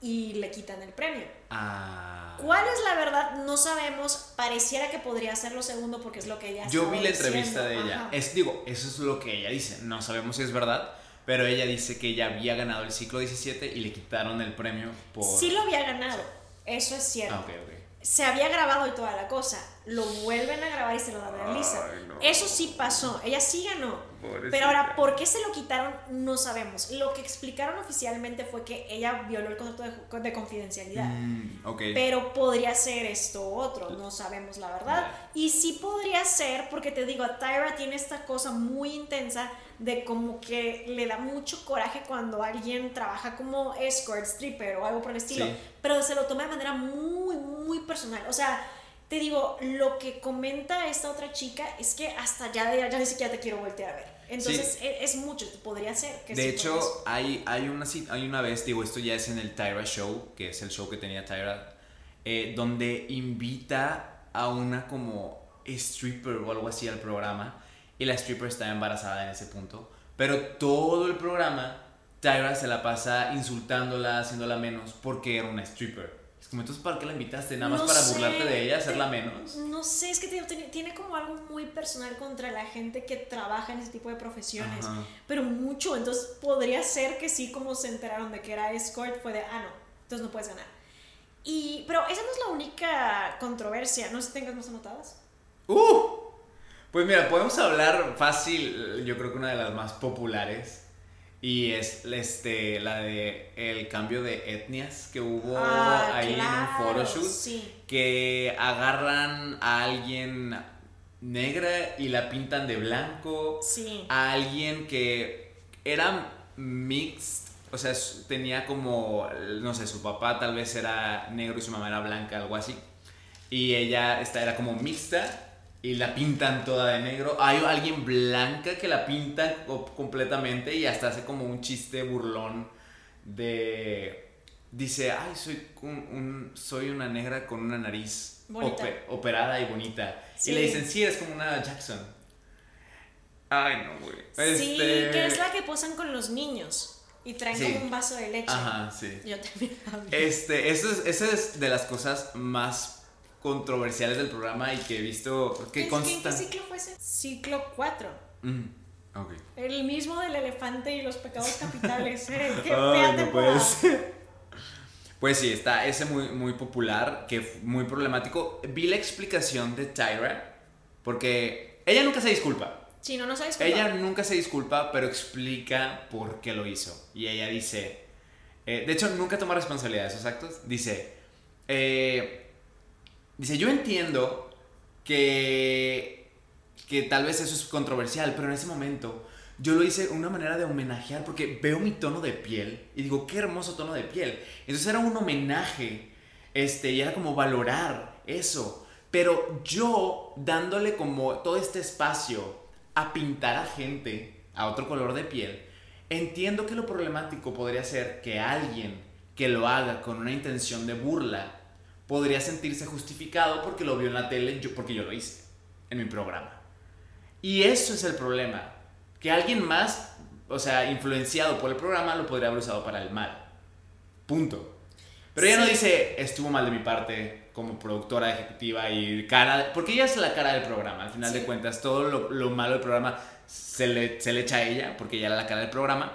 Y le quitan el premio. Ah. ¿Cuál es la verdad? No sabemos. Pareciera que podría ser lo segundo porque es lo que ella Yo vi la diciendo. entrevista de ella. Ajá. Es, digo, eso es lo que ella dice. No sabemos si es verdad, pero ella dice que ella había ganado el ciclo 17 y le quitaron el premio por. Sí lo había ganado. Eso es cierto. Ah, ok, ok. se había grabado y toda la cosa. Lo vuelven a grabar y se lo dan a Lisa. Ay, no. Eso sí pasó. Ella sí ganó. Pobrecita. Pero ahora, ¿por qué se lo quitaron? No sabemos. Lo que explicaron oficialmente fue que ella violó el contrato de, de confidencialidad. Mm, ok. Pero podría ser esto u otro, no sabemos la verdad. Y sí podría ser, porque te digo, Tyra tiene esta cosa muy intensa de como que le da mucho coraje cuando alguien trabaja como escort, stripper o algo por el estilo, Sí. pero se lo toma de manera muy, muy personal. O sea, te digo, lo que comenta esta otra chica es que hasta ya, ya, ni siquiera te quiero voltear a ver. Entonces Sí. e- es, mucho, podría ser. Que De sí hecho, hay, hay, una, hay una vez, digo, esto ya es en el Tyra Show, que es el show que tenía Tyra, eh, donde invita a una como stripper o algo así al programa, y la stripper está embarazada en ese punto, pero todo el programa, Tyra se la pasa insultándola, haciéndola menos, porque era una stripper. Entonces, ¿para qué la invitaste? Nada más No para sé, burlarte de ella, hacerla menos. No sé, es que tiene, tiene como algo muy personal contra la gente que trabaja en ese tipo de profesiones, Ajá. pero mucho, entonces podría ser que sí, como se enteraron de que era escort, fue de, ah, no, entonces no puedes ganar. Y, pero esa no es la única controversia, no sé si tengas más anotadas. ¡Uh! Pues mira, podemos hablar fácil, yo creo que una de las más populares. Y es este, la de el cambio de etnias que hubo Ah, ahí en un photoshoot. sí. Que agarran a alguien negra y la pintan de blanco. Sí. A alguien que era mixed. O sea, tenía como, no sé, su papá tal vez era negro y su mamá era blanca, algo así. Y ella esta era como mixta y la pintan toda de negro. Hay alguien blanca que la pintan co- completamente y hasta hace como un chiste burlón de... Dice, ay, soy, un, un- soy una negra con una nariz operada y bonita. Sí. Y le dicen, sí, eres como una Jackson. Ay, no, güey. Sí, Este- que es la que posan con los niños y traen Sí. como un vaso de leche. Ajá, sí. Yo también vi. Este, eso es, esa es de las cosas más controversiales del programa y que he visto que ¿Qué- consta. ¿Qué ciclo fue ese? Ciclo 4. Mm. El mismo del elefante y los pecados capitales. ¿eh? Qué fea no. Pues sí, está ese muy, muy popular, que muy problemático. Vi la explicación de Tyra, porque ella nunca se disculpa. Sí, no, no sabes Ella nunca se disculpa, pero explica por qué lo hizo. Y ella dice, eh, de hecho, nunca toma responsabilidad de esos actos. Dice, eh, dice, yo entiendo que, que tal vez eso es controversial, pero en ese momento yo lo hice una manera de homenajear porque veo mi tono de piel y digo, qué hermoso tono de piel. Entonces era un homenaje, este, y era como valorar eso. Pero yo dándole como todo este espacio a pintar a gente a otro color de piel, entiendo que lo problemático podría ser que alguien que lo haga con una intención de burla podría sentirse justificado porque lo vio en la tele, yo, porque yo lo hice en mi programa. Y eso es el problema, que alguien más, o sea, influenciado por el programa, lo podría haber usado para el mal. Punto. Pero ella no Sí. dice, estuvo mal de mi parte como productora ejecutiva y cara, porque ella es la cara del programa, al final Sí. de cuentas, todo lo, lo malo del programa se le, se le echa a ella, porque ella era la cara del programa.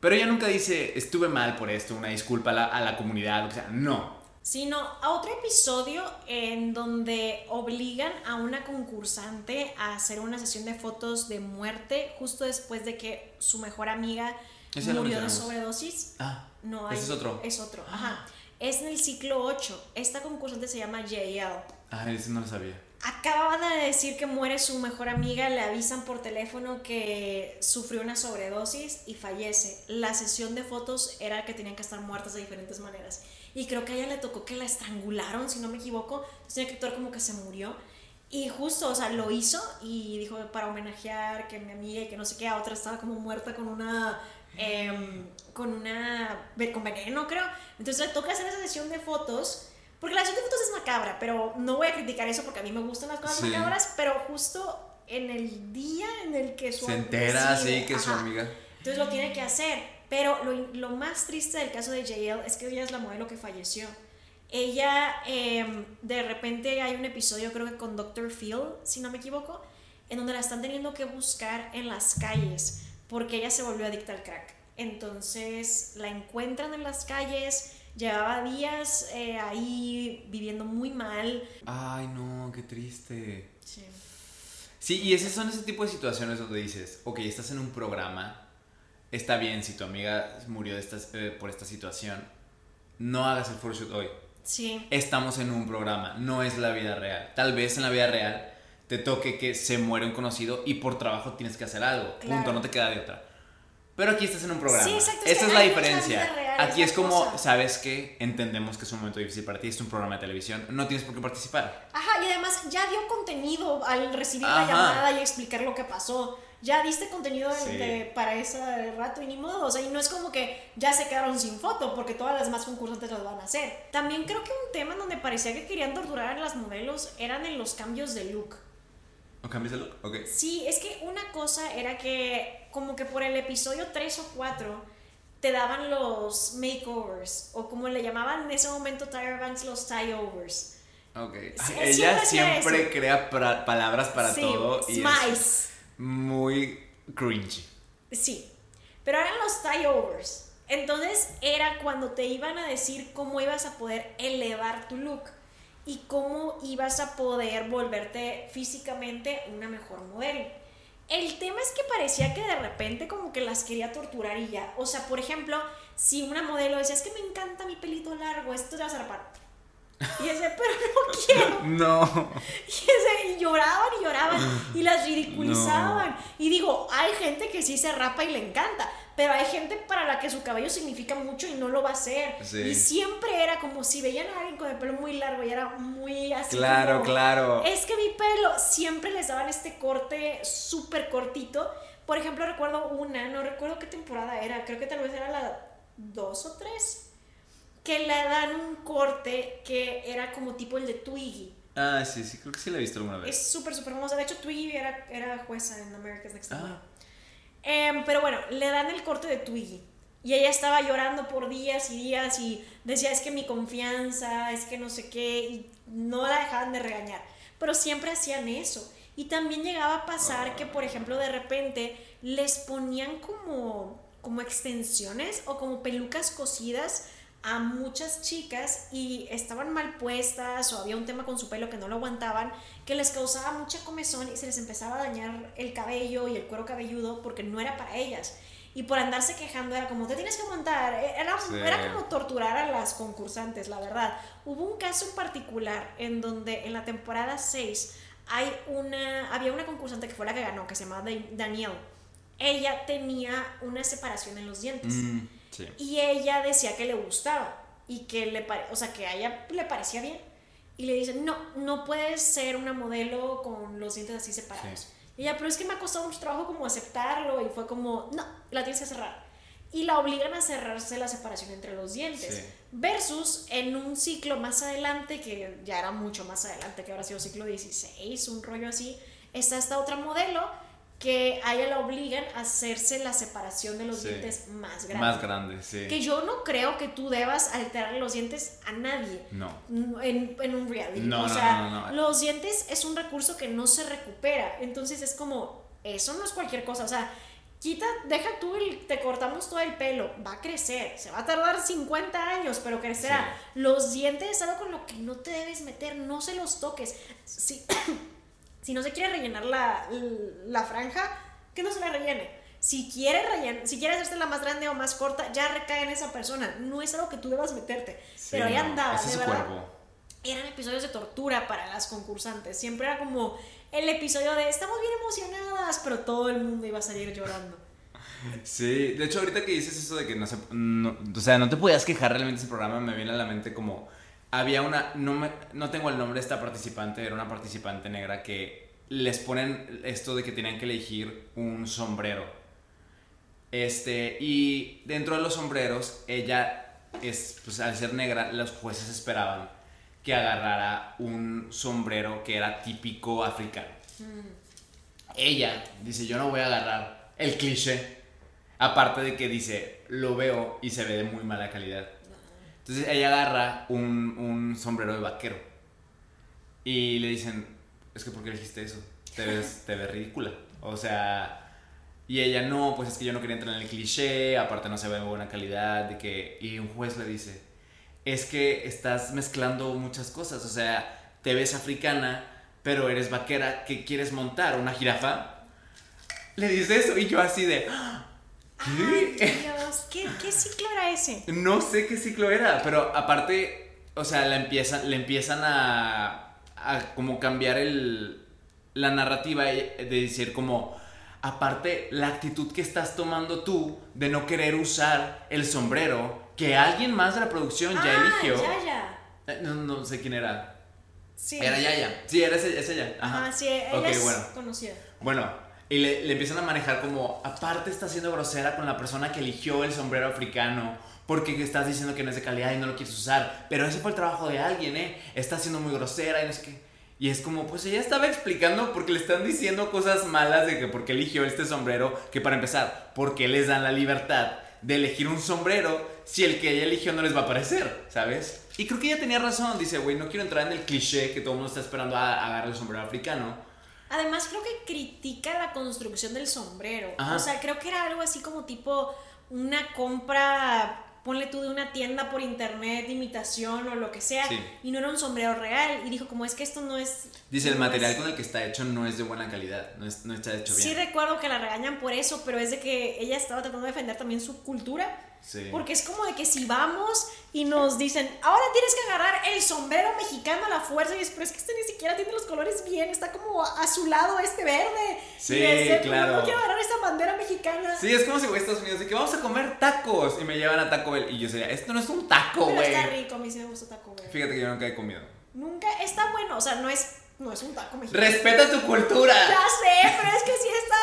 Pero ella nunca dice, estuve mal por esto, una disculpa a la, a la comunidad, o sea, no. Sino a otro episodio en donde obligan a una concursante a hacer una sesión de fotos de muerte justo después de que su mejor amiga Ese murió de sobredosis. Ah, No, ese hay- es otro. Es otro, ajá. es en el ciclo 8. Esta concursante se llama JL. Ah, eso no lo sabía. Acaba de decir que muere su mejor amiga, le avisan por teléfono que sufrió una sobredosis y fallece. La sesión de fotos era que tenían que estar muertas de diferentes maneras. Y creo que a ella le tocó que la estrangularon, si no me equivoco. Entonces tenía que actuar como que se murió. Y justo, o sea, lo hizo y dijo para homenajear que mi amiga y que no sé qué, a otra estaba como muerta con una em, con una con veneno, creo. Entonces le toca hacer esa sesión de fotos porque la sesión de fotos es macabra, pero no voy a criticar eso porque a mí me gustan las cosas macabras, pero justo en el día en el que su Se entera, sí, que su amiga. Entonces lo tiene que hacer. Pero lo, lo, más triste del caso de JL es que ella es la modelo que falleció. Ella, em, de repente hay un episodio, creo que con Dr. Phil, si no me equivoco, en donde la están teniendo que buscar en las calles porque ella se volvió adicta al crack. Entonces la encuentran en las calles, Llevaba días eh, ahí viviendo muy mal. Ay, no, qué triste. Sí. Sí, y esas son ese tipo de situaciones donde dices, ok, estás en un programa, está bien si tu amiga murió de estas, eh, por esta situación, no hagas el photoshoot hoy. Sí. Estamos en un programa, no es la vida real. Tal vez en la vida real te toque que se muere un conocido y por trabajo tienes que hacer algo. Punto, no te queda de otra. Pero aquí estás en un programa. Sí, exacto. Esa es, la diferencia. aquí es como, ¿sabes qué? Entendemos que es un momento difícil para ti, es un programa de televisión, no tienes por qué participar. Ajá, y además ya dio contenido al recibir la llamada y explicar lo que pasó. Ya diste contenido para ese rato y ni modo. O sea, y no es como que ya se quedaron sin foto, porque todas las demás concursantes lo van a hacer. También creo que un tema donde parecía que querían torturar a las modelos eran en los cambios de look. ¿O cambios de look? Ok. Sí, es que una cosa era que como que por el episodio 3 o 4 te daban los makeovers o como le llamaban en ese momento Tyra Banks los tie-overs. Ok. Ella siempre crea palabras para todo y es muy cringy. Sí. Pero eran los tie-overs. Entonces era cuando te iban a decir cómo ibas a poder elevar tu look y cómo ibas a poder volverte físicamente una mejor modelo. El tema es que parecía que de repente como que las quería torturar y ya. O sea, por ejemplo, si una modelo decía, es que me encanta mi pelito largo, esto te va a zarpar. Y ese, pero no quiero. No. Y, ese, y lloraban y lloraban y las ridiculizaban. Y digo, hay gente que sí se rapa y le encanta. Pero hay gente para la que su cabello significa mucho y no lo va a hacer. Y siempre era como si veían a alguien con el pelo muy largo y era muy así. Claro, claro. Es que mi pelo, siempre les daban este corte súper cortito. Por ejemplo, recuerdo una, no recuerdo qué temporada era, creo que tal vez era la dos o tres, que le dan un corte que era como tipo el de Twiggy. Ah, sí, sí, creo que sí la he visto alguna vez. Es súper, súper famosa. De hecho, Twiggy era, era jueza en America's Next Top ah. Em, pero bueno, le dan el corte de Twiggy. Y ella estaba llorando por días y días y decía, es que mi confianza, es que no sé qué, y no la dejaban de regañar. Pero siempre hacían eso. Y también llegaba a pasar que, por ejemplo, de repente les ponían como, como extensiones o como pelucas cosidas a muchas chicas y estaban mal puestas o había un tema con su pelo que no lo aguantaban, que les causaba mucha comezón y se les empezaba a dañar el cabello y el cuero cabelludo porque no era para ellas. Y por andarse quejando era como, te tienes que aguantar. E-, era, era como torturar a las concursantes, la verdad. Hubo un caso en particular en donde en la temporada 6 hay una, había una concursante que fue la que ganó, que se llamaba Danielle. Ella tenía una separación en los dientes. Mm. Y ella decía que le gustaba y que le o sea, que a ella le parecía bien. Y le dicen, no, no puedes ser una modelo con los dientes así separados. Y ella, pero es que me ha costado mucho trabajo como aceptarlo y fue como, no, la tienes que cerrar. Y la obligan a cerrarse la separación entre los dientes. Versus en un ciclo más adelante, que ya era mucho más adelante, que habrá sido siglo XVI, un rollo así, está esta otra modelo que a ella la obligan a hacerse la separación de los dientes más grandes. Más grandes, sí. Que yo no creo que tú debas alterar los dientes a nadie. No. En, en un reality. No, o sea, no, los dientes es un recurso que no se recupera. Entonces es como, eso no es cualquier cosa. O sea, quita, deja tú el, te cortamos todo el pelo, va a crecer, se va a tardar 50 años, pero crecerá. Los dientes es algo con lo que no te debes meter, no se los toques. Sí. Si no se quiere rellenar la, la franja, que no se la rellene. si quiere rellen- si quiere hacerse la más grande o más corta, ya recae en esa persona. No es algo que tú debas meterte. pero ahí andaba, ese de verdad. cuerpo. Eran episodios de tortura para las concursantes. Siempre era como el episodio de estamos bien emocionadas, pero todo el mundo iba a salir llorando. Sí, de hecho ahorita que dices eso de que no se... no- o sea, no te podías quejar realmente ese programa, me viene a la mente como... Había una... No, me, no tengo el nombre de esta participante, era una participante negra que les ponen esto de que tenían que elegir un sombrero. Este, y dentro de los sombreros, ella es, pues al ser negra, los jueces esperaban que agarrara un sombrero que era típico africano. Ella dice, yo no voy a agarrar el cliché. Aparte de que dice, lo veo y se ve de muy mala calidad. Entonces ella agarra un, un sombrero de vaquero. Y le dicen, es que ¿por qué elegiste eso? Te ves, te ves ridícula. O sea, y ella no, pues es que yo no quería entrar en el cliché, aparte no se ve de buena calidad, de que... Y un juez le dice, es que estás mezclando muchas cosas, o sea, te ves africana, pero eres vaquera, ¿qué quieres montar? ¿Una jirafa? Le dice eso y yo así de... "Ah, Ay, ¿Qué? Dios, ¿qué, qué ciclo era ese? No sé qué ciclo era, pero aparte, o sea, la empiezan, le empiezan a, a como cambiar el, la narrativa de decir como, aparte, la actitud que estás tomando tú de no querer usar el sombrero que alguien más de la producción ya ah, eligió. Yaya. Eh, No, no sé quién era. Sí. Era Yaya. Sí, era ese, es ella. Ajá. Ajá, sí, ella es bueno. conocida. Bueno, y le, empiezan a manejar como, aparte está siendo grosera con la persona que eligió el sombrero africano, porque estás diciendo que no es de calidad y no lo quieres usar, pero ese fue el trabajo de alguien, ¿eh? Está siendo muy grosera y no sé qué. Y es como, pues ella estaba explicando porque le están diciendo cosas malas de que porque eligió este sombrero, que para empezar, porque les dan la libertad de elegir un sombrero si el que ella eligió no les va a parecer, ¿sabes? Y creo que ella tenía razón, dice, güey, no quiero entrar en el cliché que todo el mundo está esperando a, a agarrar el sombrero africano. Además, creo que critica la construcción del sombrero. Ajá. O sea, creo que era algo así como tipo una compra, ponle tú de una tienda por internet, de imitación o lo que sea, Sí. y no era un sombrero real. Y dijo, como es que esto no es. Dice, el no material es- con el que está hecho no es de buena calidad, no, es- no está hecho bien. Sí recuerdo que la regañan por eso, pero es de que ella estaba tratando de defender también su cultura. Sí. Porque es como de que si vamos y nos dicen, ahora tienes que agarrar el sombrero mexicano a la fuerza, y es, pero es que este ni siquiera tiene los colores bien, está como azulado este verde. Sí, y es de, "Pero claro. No quiero agarrar esta bandera mexicana. Sí, es como si voy a Estados Unidos y que vamos a comer tacos y me llevan a Taco Bell y yo sería, esto no es un taco, pero güey. está rico, a mí sí me gusta Taco Bell. Fíjate que yo nunca he comido. Nunca, está bueno, o sea, no es, no es un taco mexicano. Respeta tu cultura. Ya sé, pero es que sí está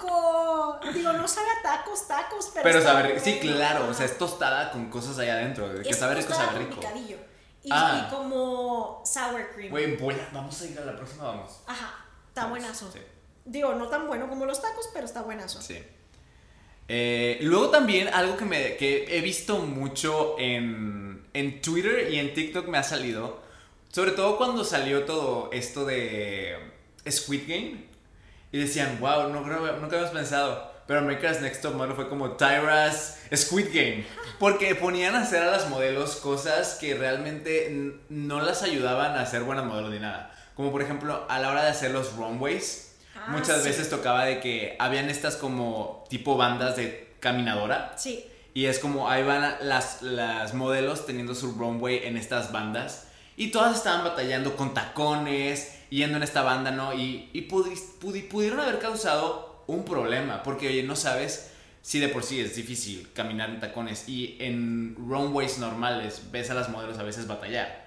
rico. Digo, no sabe a tacos, tacos, pero. Pero sabe rico. Sí, claro, o sea, es tostada con cosas allá adentro. De que Es sabe rico, sabe rico. picadillo. Y, Ah. y como sour cream. Güey, voy a- vamos a ir a la próxima, vamos. Ajá, está buenazo. sí. Digo, no tan bueno como los tacos, pero está buenazo. Sí. Eh, luego también algo que, me, que he visto mucho en, en Twitter y en TikTok me ha salido, sobre todo cuando salió todo esto de Squid Game, y decían, wow, no, creo- nunca habíamos pensado, pero America's Next Top Model fue como Tyra's Squid Game, porque ponían a hacer a las modelos cosas que realmente no las ayudaban a ser buenas modelos ni nada, como por ejemplo a la hora de hacer los runways. Ah, Muchas sí. veces tocaba de que habían estas como tipo bandas de caminadora Sí. y es como ahí van las, las modelos teniendo su runway en estas bandas y todas estaban batallando con tacones, yendo en esta banda, ¿no? Y, y pudi- pudi- pudieron haber causado un problema porque, oye, no sabes si de por sí es difícil caminar en tacones y en runways normales ves a las modelos a veces batallar.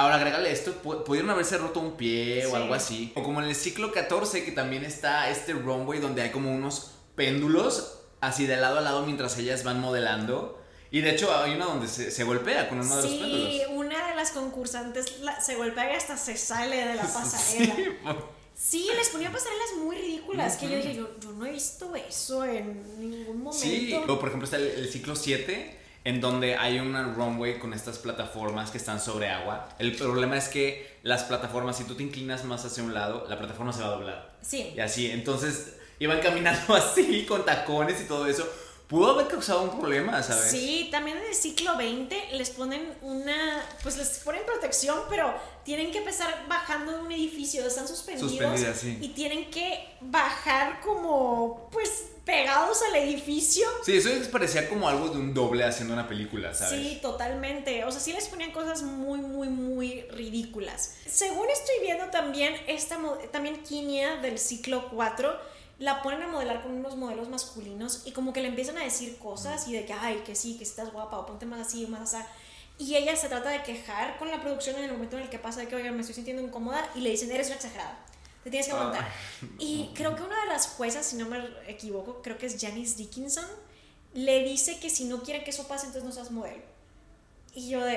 Ahora agrégale esto, pu- pudieron haberse roto un pie o Sí. algo así. O como en el ciclo 14, que también está este runway donde hay como unos péndulos así de lado a lado mientras ellas van modelando. Y de hecho hay una donde se, se golpea con uno de los Sí, péndulos. una de las concursantes la- se golpea y hasta se sale de la pasarela. Sí, Sí, les ponía pasarelas muy ridículas que yo dije, yo, yo no he visto eso en ningún momento. Sí, o por ejemplo está el, el ciclo 7, en donde hay una runway con estas plataformas que están sobre agua. El problema es que las plataformas, si tú te inclinas más hacia un lado, la plataforma se va a doblar. Sí. Y así, entonces iban caminando así, con tacones y todo eso, pudo haber causado un problema, ¿sabes? Sí, también en el ciclo 20 les ponen una, pues les ponen protección, pero tienen que empezar bajando de un edificio, están suspendidos Suspendidas, sí. y tienen que bajar como, pues, pegados al edificio. Sí, eso parecía como algo de un doble haciendo una película, ¿sabes? Sí, totalmente. O sea, sí les ponían cosas muy, muy, muy ridículas. Según estoy viendo también, esta, también Kinia del ciclo 4 la ponen a modelar con unos modelos masculinos y como que le empiezan a decir cosas y de que, ay, que sí, que estás guapa o ponte más así más así. Y ella se trata de quejar con la producción en el momento en el que pasa de que, oiga, me estoy sintiendo incómoda y le dicen, eres una exagerada. Te tienes que aguantar. Y creo que una de las juezas, si no me equivoco, creo que es Janice Dickinson, le dice que si no quiere que eso pase, entonces no seas modelo. Y yo de,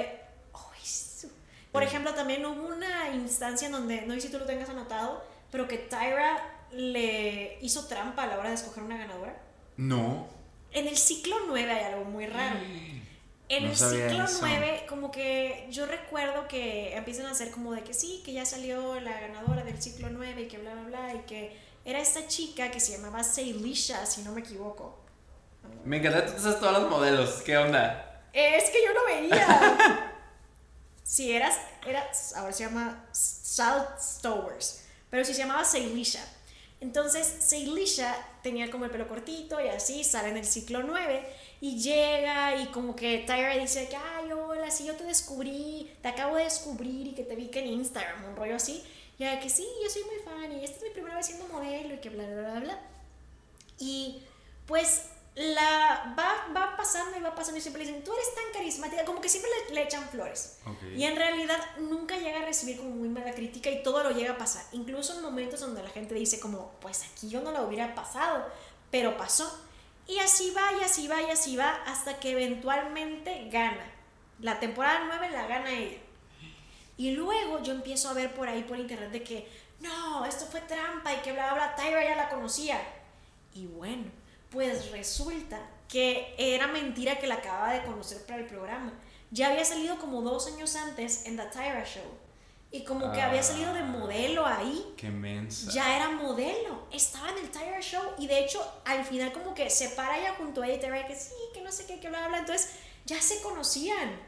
"Ay, su-". Por ejemplo, también hubo una instancia en donde, no sé si tú lo tengas anotado, pero que Tyra le hizo trampa a la hora de escoger una ganadora. No. En el ciclo 9 hay algo muy raro. En No el ciclo eso. 9, como que yo recuerdo que empiezan a hacer como de que sí, que ya salió la ganadora del ciclo 9 y que bla, bla, bla, y que era esta chica que se llamaba Seilisha, si no me equivoco. Me encanta tú sabes todos los modelos. ¿Qué onda? Es que yo no veía. si eras, era, ahora se llama Salt Stowers, pero si se llamaba Seilisha. Entonces, Seilisha tenía como el pelo cortito y así, sale en el ciclo 9 y llega y como que Tyra dice que, ay, hola, si yo te descubrí, te acabo de descubrir y que te vi que en Instagram, un rollo así. Y ella que sí, yo soy muy fan y esta es mi primera vez siendo modelo y que bla, bla, bla, bla. Y pues la va, va pasando y va pasando y siempre le dicen, tú eres tan carismática, como que siempre le, le echan flores. Ok. Y en realidad nunca llega a recibir como muy mala crítica y todo lo llega a pasar. Incluso en momentos donde la gente dice como, pues aquí yo no lo hubiera pasado, pero pasó. Y así va, y así va, y así va, hasta que eventualmente gana. La temporada 9 la gana ella. Y luego yo empiezo a ver por ahí por internet de que, no, esto fue trampa y que bla, bla, Tyra ya la conocía. Y bueno, pues resulta que era mentira que la acababa de conocer para el programa. Ya había salido como dos años antes en The Tyra Show. Y como que había salido de modelo ahí. Qué mensa. Ya era modelo, estaba en el Tyra Show y de hecho al final como que se para ella junto a ella y Tyra que sí, que no sé qué, que bla, bla. Entonces ya se conocían.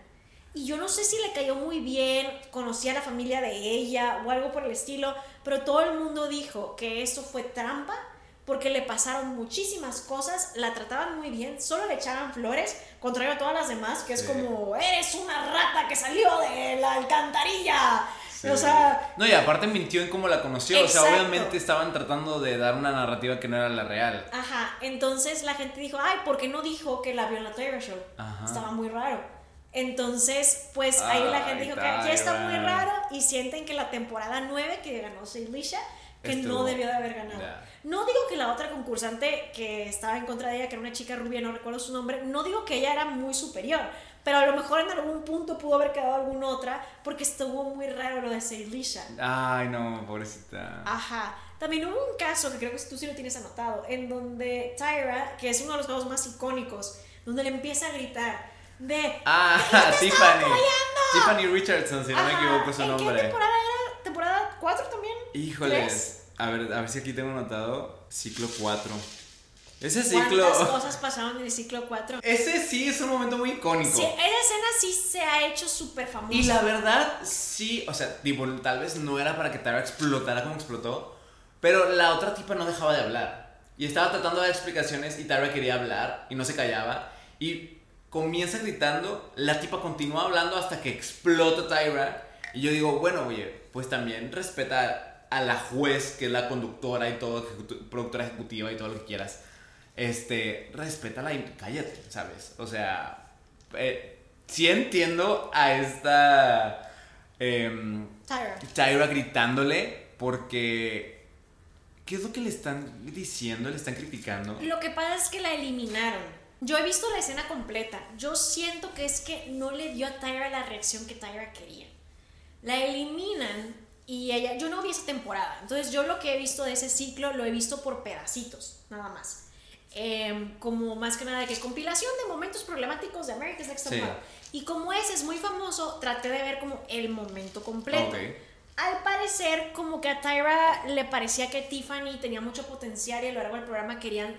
Y yo no sé si le cayó muy bien, conocía a la familia de ella o algo por el estilo, pero todo el mundo dijo que eso fue trampa porque le pasaron muchísimas cosas, la trataban muy bien, solo le echaban flores, contrario a todas las demás, que es como, eres una rata que salió de la alcantarilla. Sí. O sea, No, y aparte mintió en cómo la conoció. O sea, Exacto. obviamente estaban tratando de dar una narrativa que no era la real. Ajá, entonces la gente dijo, ay, ¿por qué no dijo que la vio en la Tyra Show? Ajá. Estaba muy raro. Entonces, pues ahí la gente dijo que aquí está muy raro y sienten que la temporada 9 que ganó Seilisha, que Estuvo- no debió de haber ganado. Ya. No digo que la otra concursante que estaba en contra de ella, que era una chica rubia, no recuerdo su nombre, no digo que ella era muy superior, pero a lo mejor en algún punto pudo haber quedado alguna otra porque estuvo muy raro lo de Seilisha. Ay, no, pobrecita. Ajá. También hubo un caso que creo que tú sí lo tienes anotado, en donde Tyra, que es uno de los casos más icónicos, donde le empieza a gritar de... Ah, "Yo te Tiffany. apoyando". Tiffany Richardson, si no me Ajá. equivoco su ¿En nombre. qué temporada era? ¿Temporada 4 también? Híjoles. A ver, a ver si aquí tengo anotado. Ciclo 4. Ese ciclo. ¿Cuántas cosas pasaron en el ciclo 4? Ese sí es un momento muy icónico. Sí, esa escena sí se ha hecho súper famosa. Y la verdad, sí, o sea, digo, tal vez no era para que Tara explotara como explotó, pero la otra tipa no dejaba de hablar. Y estaba tratando de dar explicaciones y Tara quería hablar y no se callaba. Y comienza gritando, la tipa continúa hablando hasta que explota Tyra. Y yo digo, bueno, oye, pues también respeta a la juez, que es la conductora y todo, productora ejecutiva y todo lo que quieras. Este, respétala y cállate, ¿sabes? O sea, eh, sí entiendo a esta em, Tyra. Tyra gritándole porque... ¿Qué es lo que le están diciendo? ¿Le están criticando? Lo que pasa es que la eliminaron. Yo he visto la escena completa. Yo siento que es que no le dio a Tyra la reacción que Tyra quería. La eliminan y ella. Yo no vi esa temporada. Entonces, yo lo que he visto de ese ciclo lo he visto por pedacitos, nada más. Em, como más que nada de que compilación de momentos problemáticos de America's Next Top Sí. Model. Y como ese es muy famoso, traté de ver como el momento completo. Ok. Al parecer, como que a Tyra le parecía que Tiffany tenía mucho potencial y a lo largo del programa querían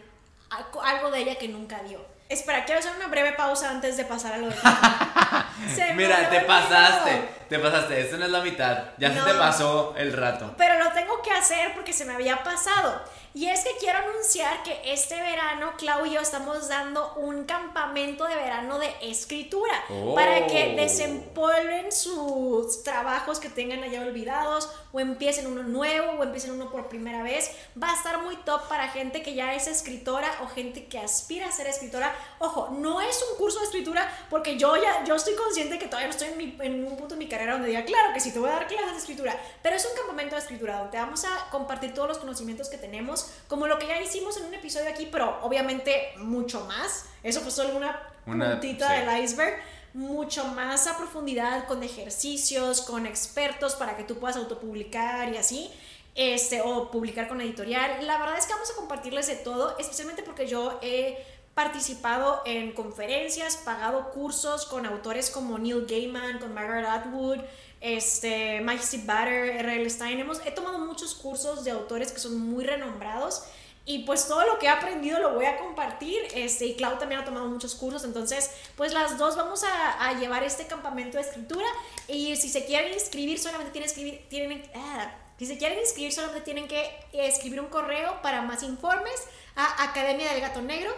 algo de ella que nunca dio. Espera, quiero hacer una breve pausa antes de pasar a lo de Se Mira, te pasaste, te pasaste, esto no es la mitad, ya se te pasó el rato. Pero lo tengo que hacer porque se me había pasado. Y es que quiero anunciar que este verano Clau y yo estamos dando un campamento de verano de escritura para que oh. desempolven sus trabajos que tengan allá olvidados o empiecen uno nuevo o empiecen uno por primera vez. Va a estar muy top para gente que ya es escritora o gente que aspira a ser escritora. Ojo, no es un curso de escritura porque yo ya yo estoy consciente que todavía no estoy en, en un punto de mi carrera donde diga, claro que sí, te voy a dar clases de escritura, pero es un campamento de escritura donde vamos a compartir todos los conocimientos que tenemos como lo que ya hicimos en un episodio aquí, pero obviamente mucho más. Eso fue solo una, puntita del iceberg. Mucho más a profundidad con ejercicios, con expertos para que tú puedas autopublicar y así. Este, o publicar con editorial. La verdad es que vamos a compartirles de todo, especialmente porque yo he participado en conferencias, pagado cursos con autores como Neil Gaiman, con Margaret Atwood, este, Mike Steve Batter, R.L. Stein. Hemos, he tomado muchos cursos de autores que son muy renombrados y pues todo lo que he aprendido lo voy a compartir. Este, y Clau también ha tomado muchos cursos, entonces pues las dos vamos a, llevar este campamento de escritura y si se quieren inscribir solamente tienen, escribir, tienen, ah, si se quieren inscribir solamente tienen que escribir un correo para más informes a academia del gato negro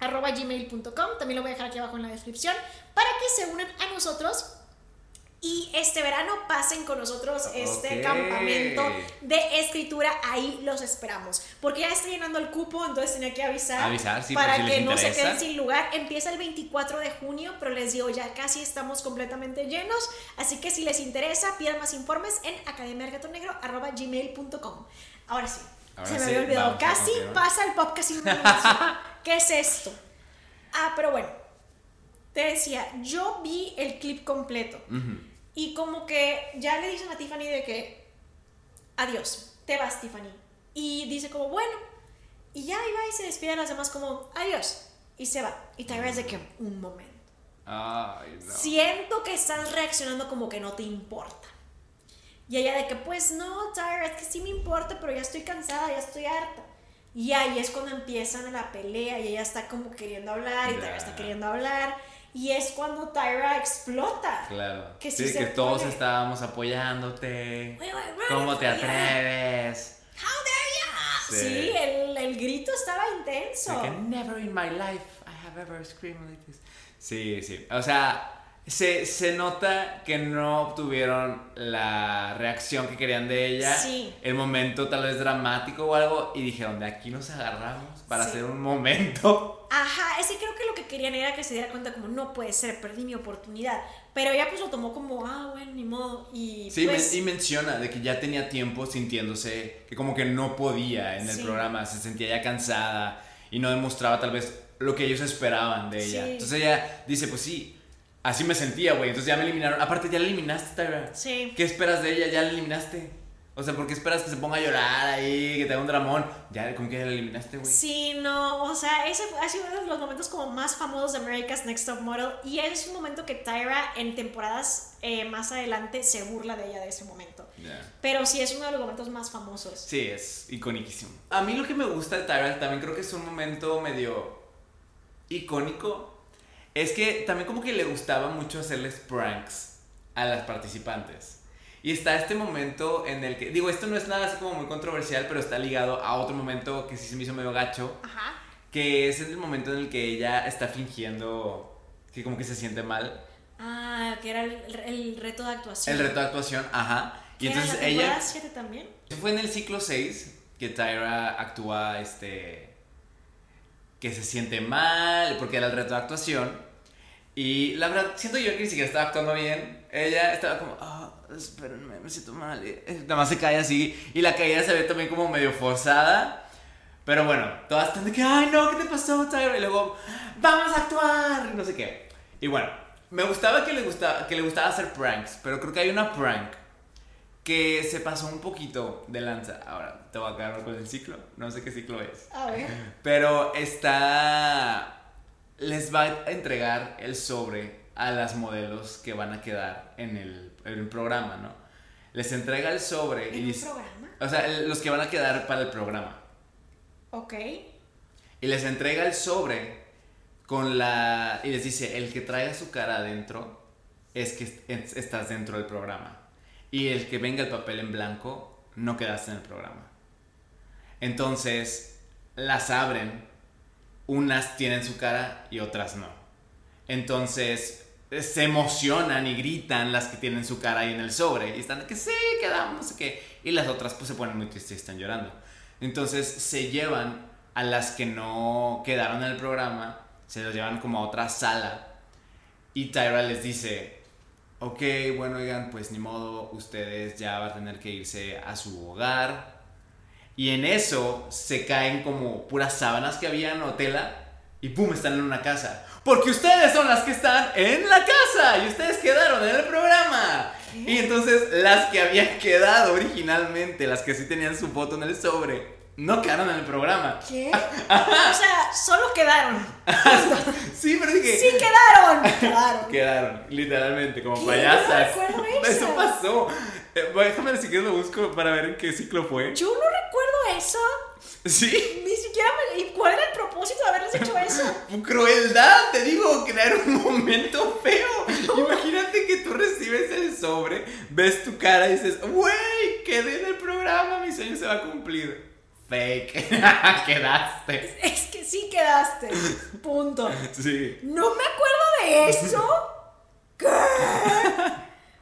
arroba gmail.com también lo voy a dejar aquí abajo en la descripción para que se unan a nosotros y este verano pasen con nosotros este campamento de escritura. Ahí los esperamos. Porque ya está llenando el cupo, entonces tenía que avisar. Avisar, sí, Para que no se queden sin lugar. Empieza el 24 de junio, pero les digo, ya casi estamos completamente llenos. Así que si les interesa, pidan más informes en academiargatonegro.gmail.com. Ahora sí, se me había olvidado. Casi pasa el podcast sin ¿Qué es esto? Ah, pero bueno. Te decía, yo vi el clip completo. Y como que ya le dicen a Tiffany de que, adiós, te vas Tiffany. Y dice como, bueno. Y ya iba y se despide a las demás como, adiós. Y se va. Y Tyra es de que, un momento. Ay, no. Siento que estás reaccionando como que no te importa. Y ella de que, pues no, Tyra, es que sí me importa, pero ya estoy cansada, ya estoy harta. Y ahí es cuando empiezan la pelea y ella está como queriendo hablar y Tyra está queriendo hablar. Y es cuando Tyra explota. Claro. Que sí, que todos estábamos apoyándote. ¿Cómo te atreves? How dare you? Sí, el, el, grito estaba intenso. Like, never in my life I have ever screamed like this. Sí, sí. O sea, se, se, nota que no obtuvieron la reacción que querían de ella. Sí. El momento tal vez dramático o algo. Y dijeron, de aquí nos agarramos para hacer un momento. Ajá, ese creo que lo que querían era que se diera cuenta como, no puede ser, perdí mi oportunidad. Pero ella pues lo tomó como, ah, bueno, ni modo. Y, sí, pues y menciona de que ya tenía tiempo sintiéndose que como que no podía en el programa, se sentía ya cansada y no demostraba tal vez lo que ellos esperaban de ella. Entonces ella dice, pues sí, Así me sentía, güey. Entonces ya me eliminaron. Aparte, ya la eliminaste, Tyra. Sí. ¿Qué esperas de ella? Ya la eliminaste. O sea, ¿por qué esperas que se ponga a llorar ahí, que te haga un dramón? Ya, ¿con qué la eliminaste, güey? Sí, no, o sea, ese ha sido uno de los momentos como más famosos de America's Next Top Model y es un momento que Tyra en temporadas eh, más adelante se burla de ella de ese momento. Pero sí es uno de los momentos más famosos. Sí, es icóniquísimo. A mí lo que me gusta de Tyra también creo que es un momento medio icónico es que también como que le gustaba mucho hacerles pranks a las participantes. Y está este momento en el que, digo, esto no es nada así como muy controversial, pero está ligado a otro momento que sí se me hizo medio gacho. Ajá. Que es el momento en el que ella está fingiendo que como que se siente mal. Ah, que era el, reto de actuación. El reto de actuación, ajá. Y entonces era la ella... 7 también? Fue en el ciclo 6 que Tyra actúa, este... Que se siente mal, porque era el reto de actuación. Y la verdad, siento yo que ni siquiera estaba actuando bien. Ella estaba como, ah, espérenme, me siento mal. Y, nada más se cae así. Y la caída se ve también como medio forzada. Pero bueno, todas están de que, ay no, ¿qué te pasó, Tyra? Y luego, vamos a actuar. No sé qué. Y bueno, me gustaba que le, gustaba que le gustaba hacer pranks. Pero creo que hay una prank que se pasó un poquito de lanza. Ahora, te voy a quedar con el ciclo. No sé qué ciclo es. A ver. Pero está les va a entregar el sobre a las modelos que van a quedar en el, programa, ¿no? Les entrega el sobre ¿En y dice, programa? O sea, los que van a quedar para el programa. Ok. Y les entrega el sobre con la... Y les dice, el que traiga su cara adentro es que es- estás dentro del programa. Y el que venga el papel en blanco, no quedaste en el programa. Entonces, las abren, unas tienen su cara y otras no. Entonces, se emocionan y gritan las que tienen su cara ahí en el sobre. Y están de que sí, quedamos, no sé qué. Y las otras pues se ponen muy tristes y están llorando. Entonces, se llevan a las que no quedaron en el programa, se los llevan como a otra sala. Y Tyra les dice, ok, bueno, oigan, pues ni modo, ustedes ya van a tener que irse a su hogar. Y en eso se caen como puras sábanas que habían o tela y pum, están en una casa. Porque ustedes son las que están en la casa y ustedes quedaron en el programa. Y entonces las que habían quedado originalmente, las que sí tenían su foto en el sobre, no quedaron en el programa. ¿Qué? O sea, solo quedaron. Sí, pero dije... Sí, quedaron. Quedaron. Quedaron, literalmente, como ¿Qué? payasas. No recuerdo Eso eso. pasó. Eh, bueno, déjame ver si quieres lo busco para ver en qué ciclo fue. Yo no recuerdo eso. Sí. Ni siquiera me... ¿Y cuál era el propósito de haberles hecho eso? Crueldad, te digo, crear un momento feo. Imagínate que tú recibes el sobre, ves tu cara y dices, wey, quedé en el programa, mi sueño se va a cumplir. Fake, quedaste. Es que sí quedaste. Punto. Sí. No me acuerdo de eso. ¿Qué?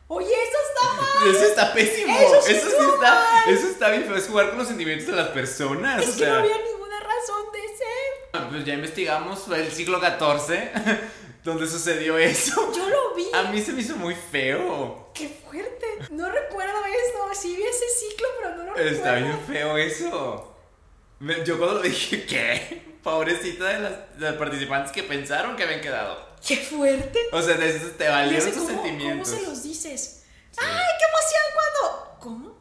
Oye, eso está mal. Eso está pésimo. Eso sí está. mal. Eso está bien feo. Es jugar con los sentimientos de las personas. Es o que sea. no había ninguna razón de ser. Pues ya investigamos, el siglo XIV, donde sucedió eso. Yo lo vi. A mí se me hizo muy feo. Qué fuerte. No recuerdo eso. Sí vi ese ciclo, pero no lo recuerdo. Está bien feo eso. Yo cuando lo dije, ¿qué? Pobrecita de las, de las participantes que pensaron que habían quedado. Qué fuerte. O sea, te Y valieron tus ¿cómo, sentimientos. ¿Cómo se los dices? ¡Ay, qué emoción cuando! ¿Cómo?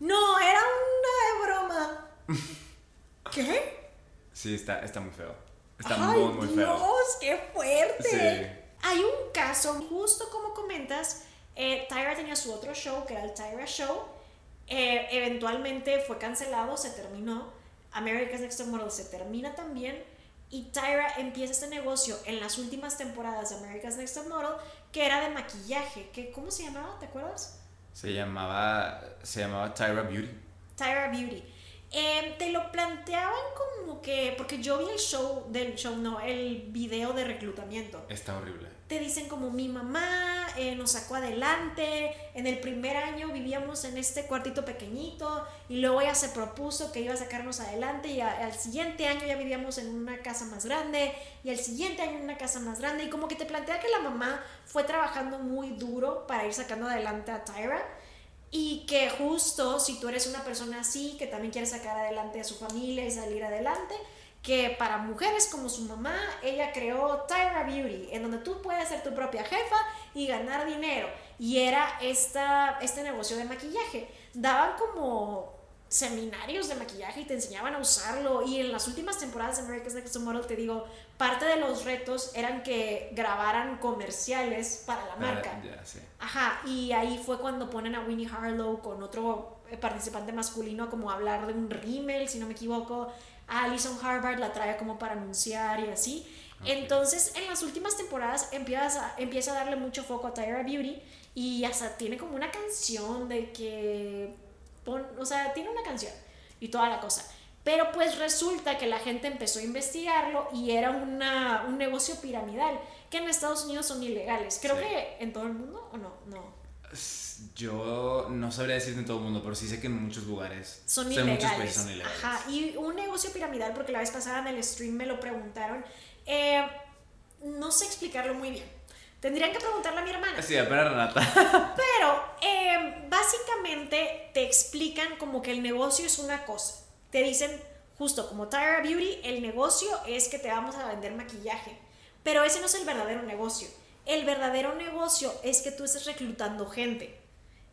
No, era una broma. ¿Qué? Sí, está, está muy feo. Está Ay, muy, muy feo. Dios, qué fuerte. Sí. Hay un caso, justo como comentas, eh, Tyra tenía su otro show, que era el Tyra Show. Eh, eventualmente fue cancelado, se terminó. America's Next Top Model se termina también. Y Tyra empieza este negocio en las últimas temporadas de America's Next Top Model, que era de maquillaje. Que, ¿Cómo se llamaba? ¿Te acuerdas? Se llamaba, se llamaba Tyra Beauty. Tyra Beauty. Eh, te lo planteaban como que, porque yo vi el show, del show, no, el video de reclutamiento. Está horrible. Te dicen como mi mamá eh, nos sacó adelante, en el primer año vivíamos en este cuartito pequeñito y luego ella se propuso que iba a sacarnos adelante y a- al siguiente año ya vivíamos en una casa más grande y al siguiente año en una casa más grande y como que te plantea que la mamá fue trabajando muy duro para ir sacando adelante a Tyra y que justo si tú eres una persona así, que también quiere sacar adelante a su familia y salir adelante, que para mujeres como su mamá, ella creó Tyra Beauty, en donde tú puedes ser tu propia jefa y ganar dinero. Y era esta, este negocio de maquillaje. Daban como seminarios de maquillaje y te enseñaban a usarlo. Y en las últimas temporadas de America's Next Model, te digo, parte de los retos eran que grabaran comerciales para la marca. Ah, ya, sí. Ajá, y ahí fue cuando ponen a Winnie Harlow con otro participante masculino como a hablar de un rímel, si no me equivoco. A Alison Harvard la trae como para anunciar y así. Entonces, en las últimas temporadas empieza, a- empieza a darle mucho foco a Tyra Beauty y hasta tiene como una canción de que... pon- o sea, tiene una canción y toda la cosa. Pero pues resulta que la gente empezó a investigarlo y era una, un negocio piramidal que en Estados Unidos son ilegales. Creo Sí. que en todo el mundo o no, no. Yo no sabría decirte en todo el mundo, pero sí sé que en muchos lugares. Son sé ilegales. muchos países son ilegales. Ajá, y un negocio piramidal, porque la vez pasada en el stream me lo preguntaron. eh, no sé explicarlo muy bien. Tendrían que preguntarle a mi hermana. Sí, apenas Renata. Pero eh, básicamente te explican como que el negocio es una cosa. Te dicen, justo como Tyra Beauty, el negocio es que te vamos a vender maquillaje. Pero ese no es el verdadero negocio. El verdadero negocio es que tú estés reclutando gente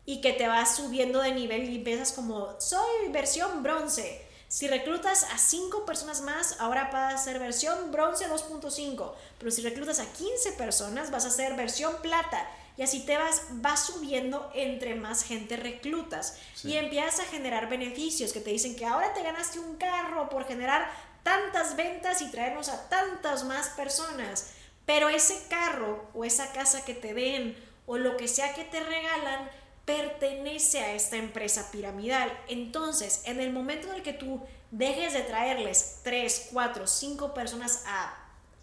y que te vas subiendo de nivel y empiezas como, soy versión bronce. Si reclutas a 5 personas más, ahora vas a ser versión bronce 2.5. Pero si reclutas a 15 personas, vas a ser versión plata. Y así te vas, vas subiendo entre más gente reclutas. Sí. Y empiezas a generar beneficios que te dicen que ahora te ganaste un carro por generar tantas ventas y traernos a tantas más personas. Pero ese carro o esa casa que te den o lo que sea que te regalan pertenece a esta empresa piramidal. Entonces, en el momento en el que tú dejes de traerles 3, 4, 5 personas a,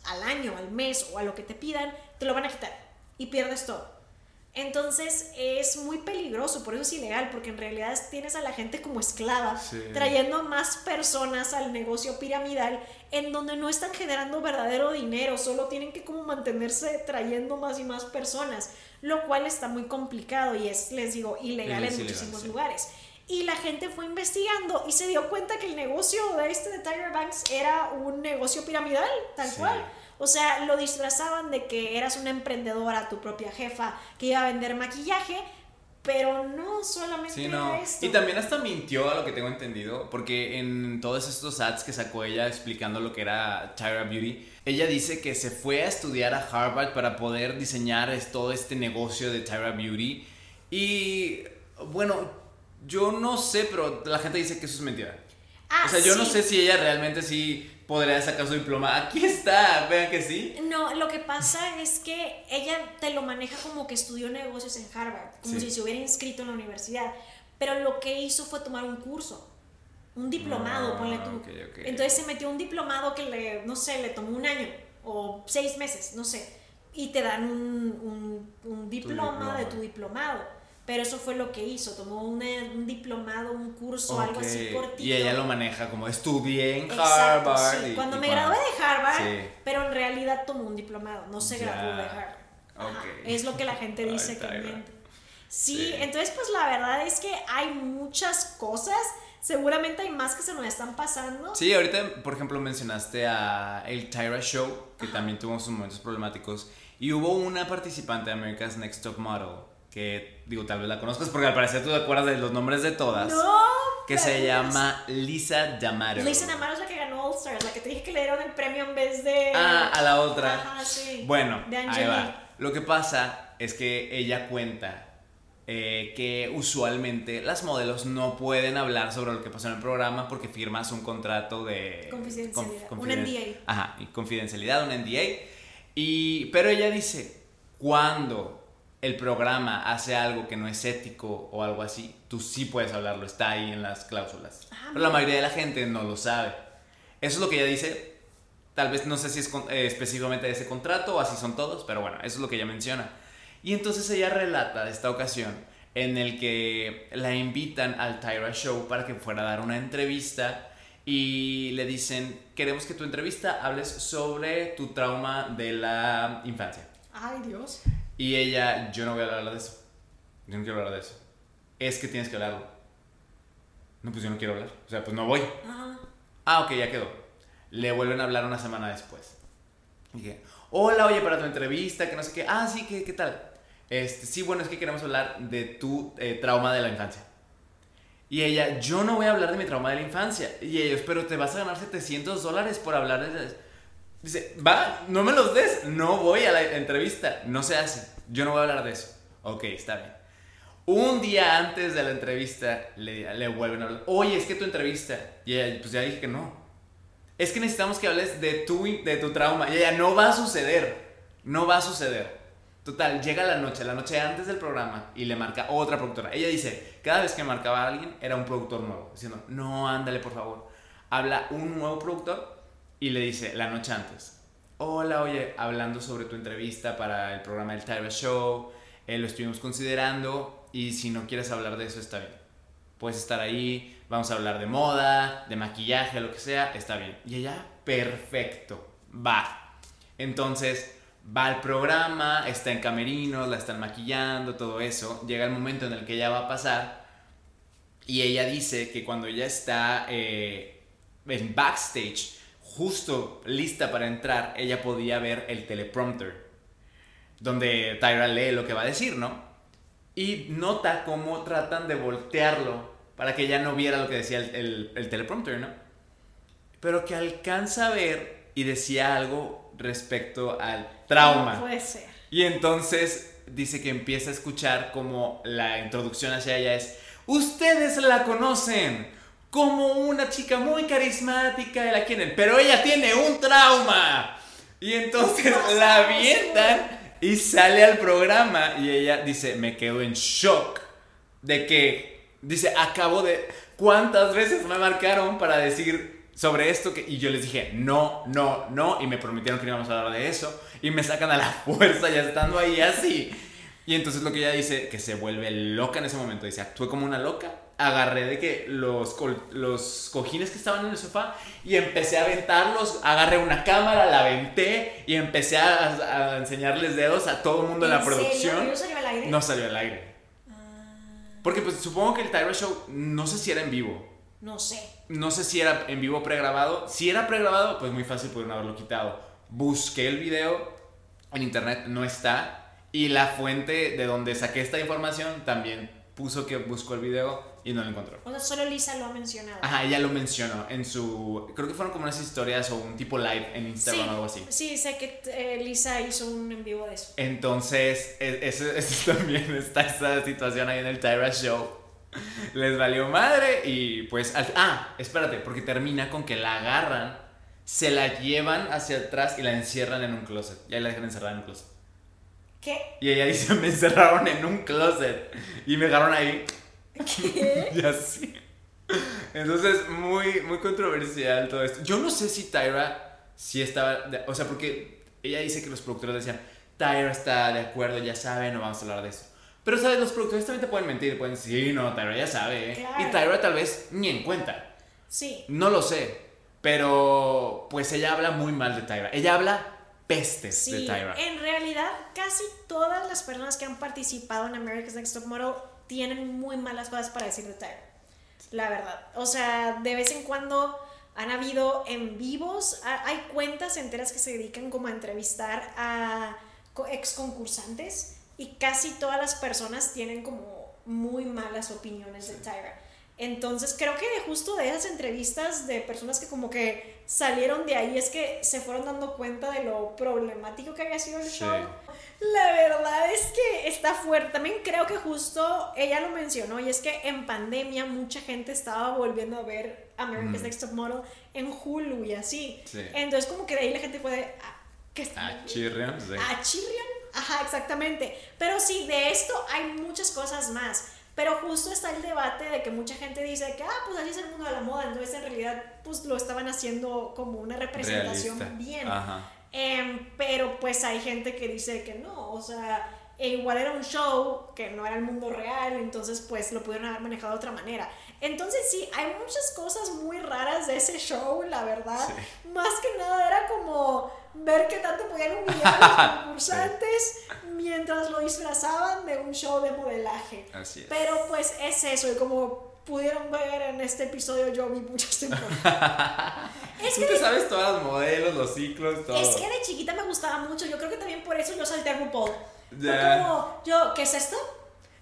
al año, al mes o a lo que te pidan, te lo van a quitar y pierdes todo. Entonces es muy peligroso, por eso es ilegal, porque en realidad tienes a la gente como esclava, trayendo más personas al negocio piramidal en donde no están generando verdadero dinero, solo tienen que como mantenerse trayendo más y más personas, lo cual está muy complicado y es, les digo, ilegal en muchísimos lugares. Y la gente fue investigando y se dio cuenta que el negocio de este de Tiger Banks era un negocio piramidal, tal cual. O sea, lo disfrazaban de que eras una emprendedora, tu propia jefa, que iba a vender maquillaje, pero no solamente sí, no. esto. Y también hasta mintió a lo que tengo entendido, porque en todos estos ads que sacó ella explicando lo que era Tyra Beauty, ella dice que se fue a estudiar a Harvard para poder diseñar todo este negocio de Tyra Beauty. Y bueno, yo no sé, pero la gente dice que eso es mentira. Ah, o sea, yo no sé si ella realmente sí podría sacar su diploma. Aquí está, vean que sí. No, lo que pasa es que ella te lo maneja como que estudió negocios en Harvard, como si se hubiera inscrito en la universidad. Pero lo que hizo fue tomar un curso, un diplomado, ah, ponle tú. Entonces se metió un diplomado que le, no sé, le tomó un año o seis meses, no sé. Y te dan un, un, diploma de tu diplomado pero eso fue lo que hizo, tomó un diplomado, un curso, algo así cortito. Y ella lo maneja como estudié en Harvard. Sí. cuando me gradué de Harvard, pero en realidad tomó un diplomado, no se graduó de Harvard. Es lo que la gente dice que miente. Sí, entonces pues la verdad es que hay muchas cosas, seguramente hay más que se nos están pasando. Sí, ahorita por ejemplo mencionaste a el Tyra Show, que también tuvo sus momentos problemáticos, y hubo una participante de America's Next Top Model que digo, tal vez la conozcas porque al parecer tú te acuerdas de los nombres de todas. No. Que se llama Lisa D'Amaro. Lisa D'Amaro es la que ganó All Stars, la que te dije que le dieron el premio en vez de... Ah, a la otra. Ajá, sí. Bueno, ahí va. Lo que pasa es que ella cuenta eh, que usualmente las modelos no pueden hablar sobre lo que pasó en el programa porque firmas un contrato de... Confidencialidad. un NDA. Ajá, y confidencialidad, un NDA. Y, pero ella dice, cuando el programa hace algo que no es ético o algo así, tú sí puedes hablarlo, está ahí en las cláusulas. Ah, pero la mayoría de la gente no lo sabe. Eso es lo que ella dice. Tal vez no sé si es eh, específicamente de ese contrato o así son todos, pero bueno, eso es lo que ella menciona. Y entonces ella relata de esta ocasión en el que la invitan al Tyra Show para que fuera a dar una entrevista y le dicen, queremos que tu entrevista hables sobre tu trauma de la infancia. Ay, Dios. Y ella, yo no voy a hablar de eso. Yo no quiero hablar de eso. Es que tienes que hablarlo. No, pues yo no quiero hablar. O sea, pues no voy. Ah, ok, ya quedó. Le vuelven a hablar una semana después. dije, hola, oye, para tu entrevista, que no sé qué. Ah, sí, ¿qué, qué tal? Este, sí, bueno, es que queremos hablar de tu eh, trauma de la infancia. Y ella, yo no voy a hablar de mi trauma de la infancia. Y ellos, pero te vas a ganar 700 dólares por hablar de... Dice, va, no me los des, no voy a la entrevista, no se hace, yo no voy a hablar de eso. Ok, está bien. Un día antes de la entrevista le, le vuelven a hablar, oye, es que tu entrevista, y ella, pues ya dije que no. Es que necesitamos que hables de tu, de tu trauma, y ella, no va a suceder, no va a suceder. Total, llega la noche, la noche antes del programa, y le marca otra productora. Ella dice, cada vez que marcaba a alguien era un productor nuevo, diciendo, no, ándale por favor. Habla un nuevo productor y le dice la noche antes, hola, oye, hablando sobre tu entrevista para el programa del Tyra Show, eh, lo estuvimos considerando y si no quieres hablar de eso está bien. Puedes estar ahí, vamos a hablar de moda, de maquillaje, lo que sea, está bien. Y ella, perfecto, va. Entonces, va al programa, está en camerinos, la están maquillando, todo eso. Llega el momento en el que ella va a pasar y ella dice que cuando ella está eh, en backstage, justo lista para entrar, ella podía ver el teleprompter, donde Tyra lee lo que va a decir, ¿no? Y nota cómo tratan de voltearlo para que ella no viera lo que decía el, teleprompter, ¿no? Pero que alcanza a ver y decía algo respecto al trauma. No puede ser. Y entonces dice que empieza a escuchar como la introducción hacia ella es, ustedes la conocen, como una chica muy carismática de la quieren, pero ella tiene un trauma. Y entonces la avientan y sale al programa y ella dice, me quedo en shock de que, dice, acabo de, ¿cuántas veces me marcaron para decir sobre esto? Que, y yo les dije, no, no, no, y me prometieron que no íbamos a hablar de eso, y me sacan a la fuerza ya estando ahí así. Y entonces lo que ella dice, que se vuelve loca en ese momento, dice, actué como una loca, agarré de que los, los cojines que estaban en el sofá y empecé a aventarlos, agarré una cámara, la aventé y empecé a, enseñarles dedos a todo el mundo de la producción. ¿No salió al aire? No salió al aire. Ah. Porque pues supongo que el Tyra Show, no sé si era en vivo. No sé. No sé si era en vivo pregrabado. Si era pregrabado, pues muy fácil pudieron haberlo quitado. Busqué el video en internet, no está. Y la fuente de donde saqué esta información también puso que buscó el video y no lo encontró. O sea, solo Lisa lo ha mencionado. Ajá, ella lo mencionó en su. Creo que fueron como unas historias o un tipo live en Instagram o algo así. Sí, sé que eh, Lisa hizo un en vivo de eso. Entonces, eso, también está esa situación ahí en el Tyra Show. Les valió madre y pues. ah, espérate, porque termina con que la agarran, se la llevan hacia atrás y la encierran en un closet. Y ahí la dejan encerrada en un closet. ¿Qué? Y ella dice: Me encerraron en un closet y me dejaron ahí ¿Qué? y así. Entonces, muy, muy controversial todo esto. Yo no sé si Tyra sí estaba. o sea, porque ella dice que los productores decían: Tyra está de acuerdo, ya sabe, no vamos a hablar de eso. Pero, ¿sabes? Los productores también te pueden mentir. Pueden decir: Sí, no, Tyra ya sabe. ¿eh?". Y Tyra tal vez ni en cuenta. Sí. No lo sé. Pero, pues ella habla muy mal de Tyra. Ella habla pestes de Tyra. En realidad, casi todas las personas que han participado en America's Next Top Model tienen muy malas cosas para decir de Tyra. La verdad. O sea, de vez en cuando han habido en vivos, hay cuentas enteras que se dedican como a entrevistar a ex concursantes y casi todas las personas tienen como muy malas opiniones de Tyra. Entonces creo que justo de esas entrevistas de personas que como que salieron de ahí es que se fueron dando cuenta de lo problemático que había sido el show. La está fuerte. También creo que justo ella lo mencionó y es que en pandemia mucha gente estaba volviendo a ver America's Next Top Model en Hulu y así. Entonces como que de ahí la gente puede... Ah, a Chirrion, sí. A Chirrion, ajá, exactamente. Pero sí, de esto hay muchas cosas más. Pero justo está el debate de que mucha gente dice que, ah, pues así es el mundo de la moda. Entonces, en realidad, pues lo estaban haciendo como una representación bien. Em, pero pues hay gente que dice que no, o sea, e igual era un show que no era el mundo real, entonces pues lo pudieron haber manejado de otra manera. Entonces sí, hay muchas cosas muy raras de ese show, la verdad. Más que nada era como ver qué tanto podían humillar a los concursantes mientras lo disfrazaban de un show de modelaje. Así es. Pero pues es eso, y como pudieron ver en este episodio, yo vi muchas temporadas. es que te sabes todos los modelos, los ciclos, todo. Es que de chiquita me gustaba mucho, yo creo que también por eso yo salté a RuPaul. Como, yo, ¿qué es esto?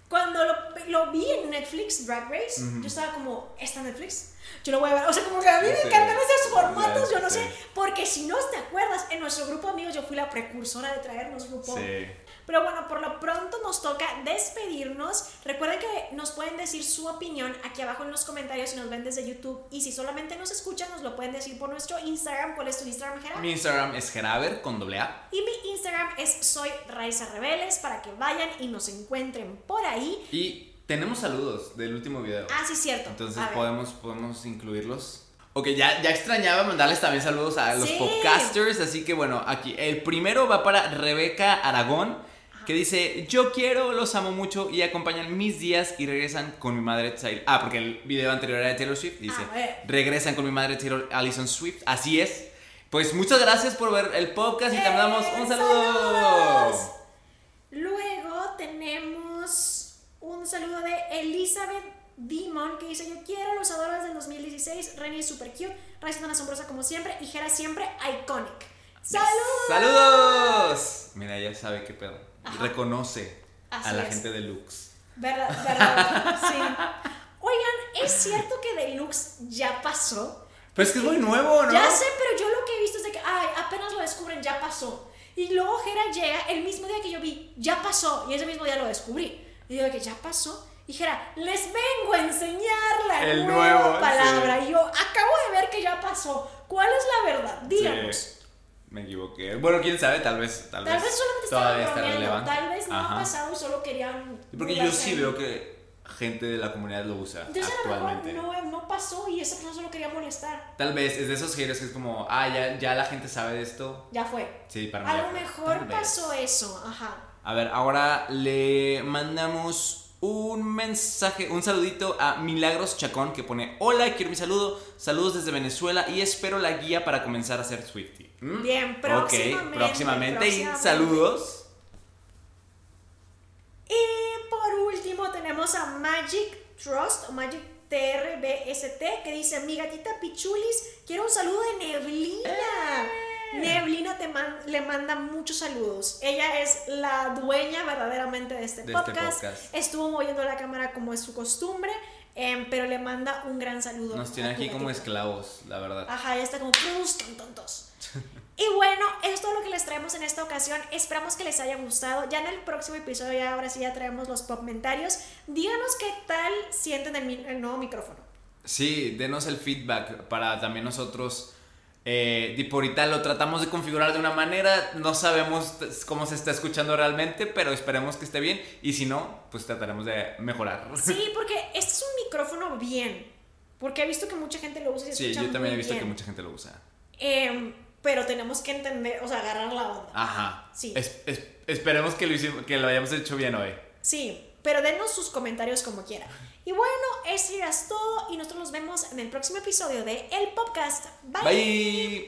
Cuando lo, lo, vi en Netflix, Drag Race, yo estaba como, ¿está Netflix? Yo lo voy a ver. O sea, como que a mí me encantan esos formatos, yo no sé. Porque si no te acuerdas, en nuestro grupo de amigos yo fui la precursora de traernos grupo. Sí. Pero bueno, por lo pronto nos toca despedirnos. Recuerden que nos pueden decir su opinión aquí abajo en los comentarios si nos ven desde YouTube. Y si solamente nos escuchan, nos lo pueden decir por nuestro Instagram. ¿Cuál es tu Instagram, Gerard? Mi Instagram es Geraber con doble A. Y mi Instagram es Soy Raiza Rebeles para que vayan y nos encuentren por ahí. Y tenemos saludos del último video. Ah, sí, cierto. Entonces podemos, podemos incluirlos. Ok, ya, ya extrañaba mandarles también saludos a los podcasters, así que bueno, aquí el primero va para Rebeca Aragón que dice, yo quiero, los amo mucho y acompañan mis días y regresan con mi madre Taylor. Ah, porque el video anterior era de Taylor Swift, dice, regresan con mi madre Taylor Allison Swift, así es. Pues muchas gracias por ver el podcast y te mandamos un ¡Eh, saludo. Luego tenemos un saludo de Elizabeth Demon que dice yo quiero los adoradores del 2016, Renny es super cute, Ray tan asombrosa como siempre y Jera siempre iconic. ¡Saludos! ¡Saludos! Mira, ya sabe qué pedo reconoce a la gente de Lux. ¿Verdad? ¿Verdad? sí. Oigan, ¿es cierto que Deluxe ya pasó? Pues es que es muy nuevo, ¿no? Ya sé, pero yo lo que he visto es de que, ay, apenas lo descubren, ya pasó. Y luego Jera llega el mismo día que yo vi, ya pasó. Y ese mismo día lo descubrí. Y yo de que ya pasó. Y Jera, les vengo a enseñar la la El nueva nuevo, palabra. sí. Y yo acabo de ver que ya pasó. ¿Cuál es la verdad? Díganos. Sí, me equivoqué. Bueno, quién sabe, tal vez. Tal, Tal vez solamente todavía está relevante. Tal vez no ha Ajá. pasado y solo querían. Porque yo sí veo que gente de la comunidad lo usa Entonces a lo mejor actualmente. no, no pasó y esa persona solo quería molestar. Tal vez es de esos haters que es como, ah, ya, ya la gente sabe de esto. Ya fue. Sí, para mí. A lo mejor vez. pasó eso. Ajá. A ver, ahora le mandamos un mensaje, un saludito a Milagros Chacón que pone, hola, quiero mi saludo, saludos desde Venezuela y espero la guía para comenzar a ser Swifty. ¿Mm? Bien, próximamente, Ok, próximamente y saludos. Y por último tenemos a Magic Trust o Magic TRBST que dice, mi gatita Pichulis, quiero un saludo de Neblina. Neblina te man- le manda muchos saludos. Ella es la dueña verdaderamente de este, De este podcast. Estuvo moviendo la cámara como es su costumbre, em, pero le manda un gran saludo. Nos tiene aquí como esclavos, la verdad. Ajá, ya está como tontos. Y bueno, es todo lo que les traemos en esta ocasión. Esperamos que les haya gustado. Ya en el próximo episodio, ya ahora sí ya traemos los comentarios. Díganos qué tal sienten el, nuevo micrófono. Sí, denos el feedback para también nosotros. Eh, ahorita lo tratamos de configurar de una manera, no sabemos cómo se está escuchando realmente, pero esperemos que esté bien y si no, pues trataremos de mejorar. Sí, porque este es un micrófono bien. Porque he visto que mucha gente lo usa y se Sí, yo también he visto que mucha gente lo usa. Em, pero tenemos que entender, o sea, agarrar la onda. Ajá. Sí. Es- es- esperemos que lo, hicimos, que lo hayamos hecho bien hoy. Sí, pero denos sus comentarios como quieran. Y bueno, eso ya es todo y nosotros nos vemos en el próximo episodio de El Podcast. Bye. Bye.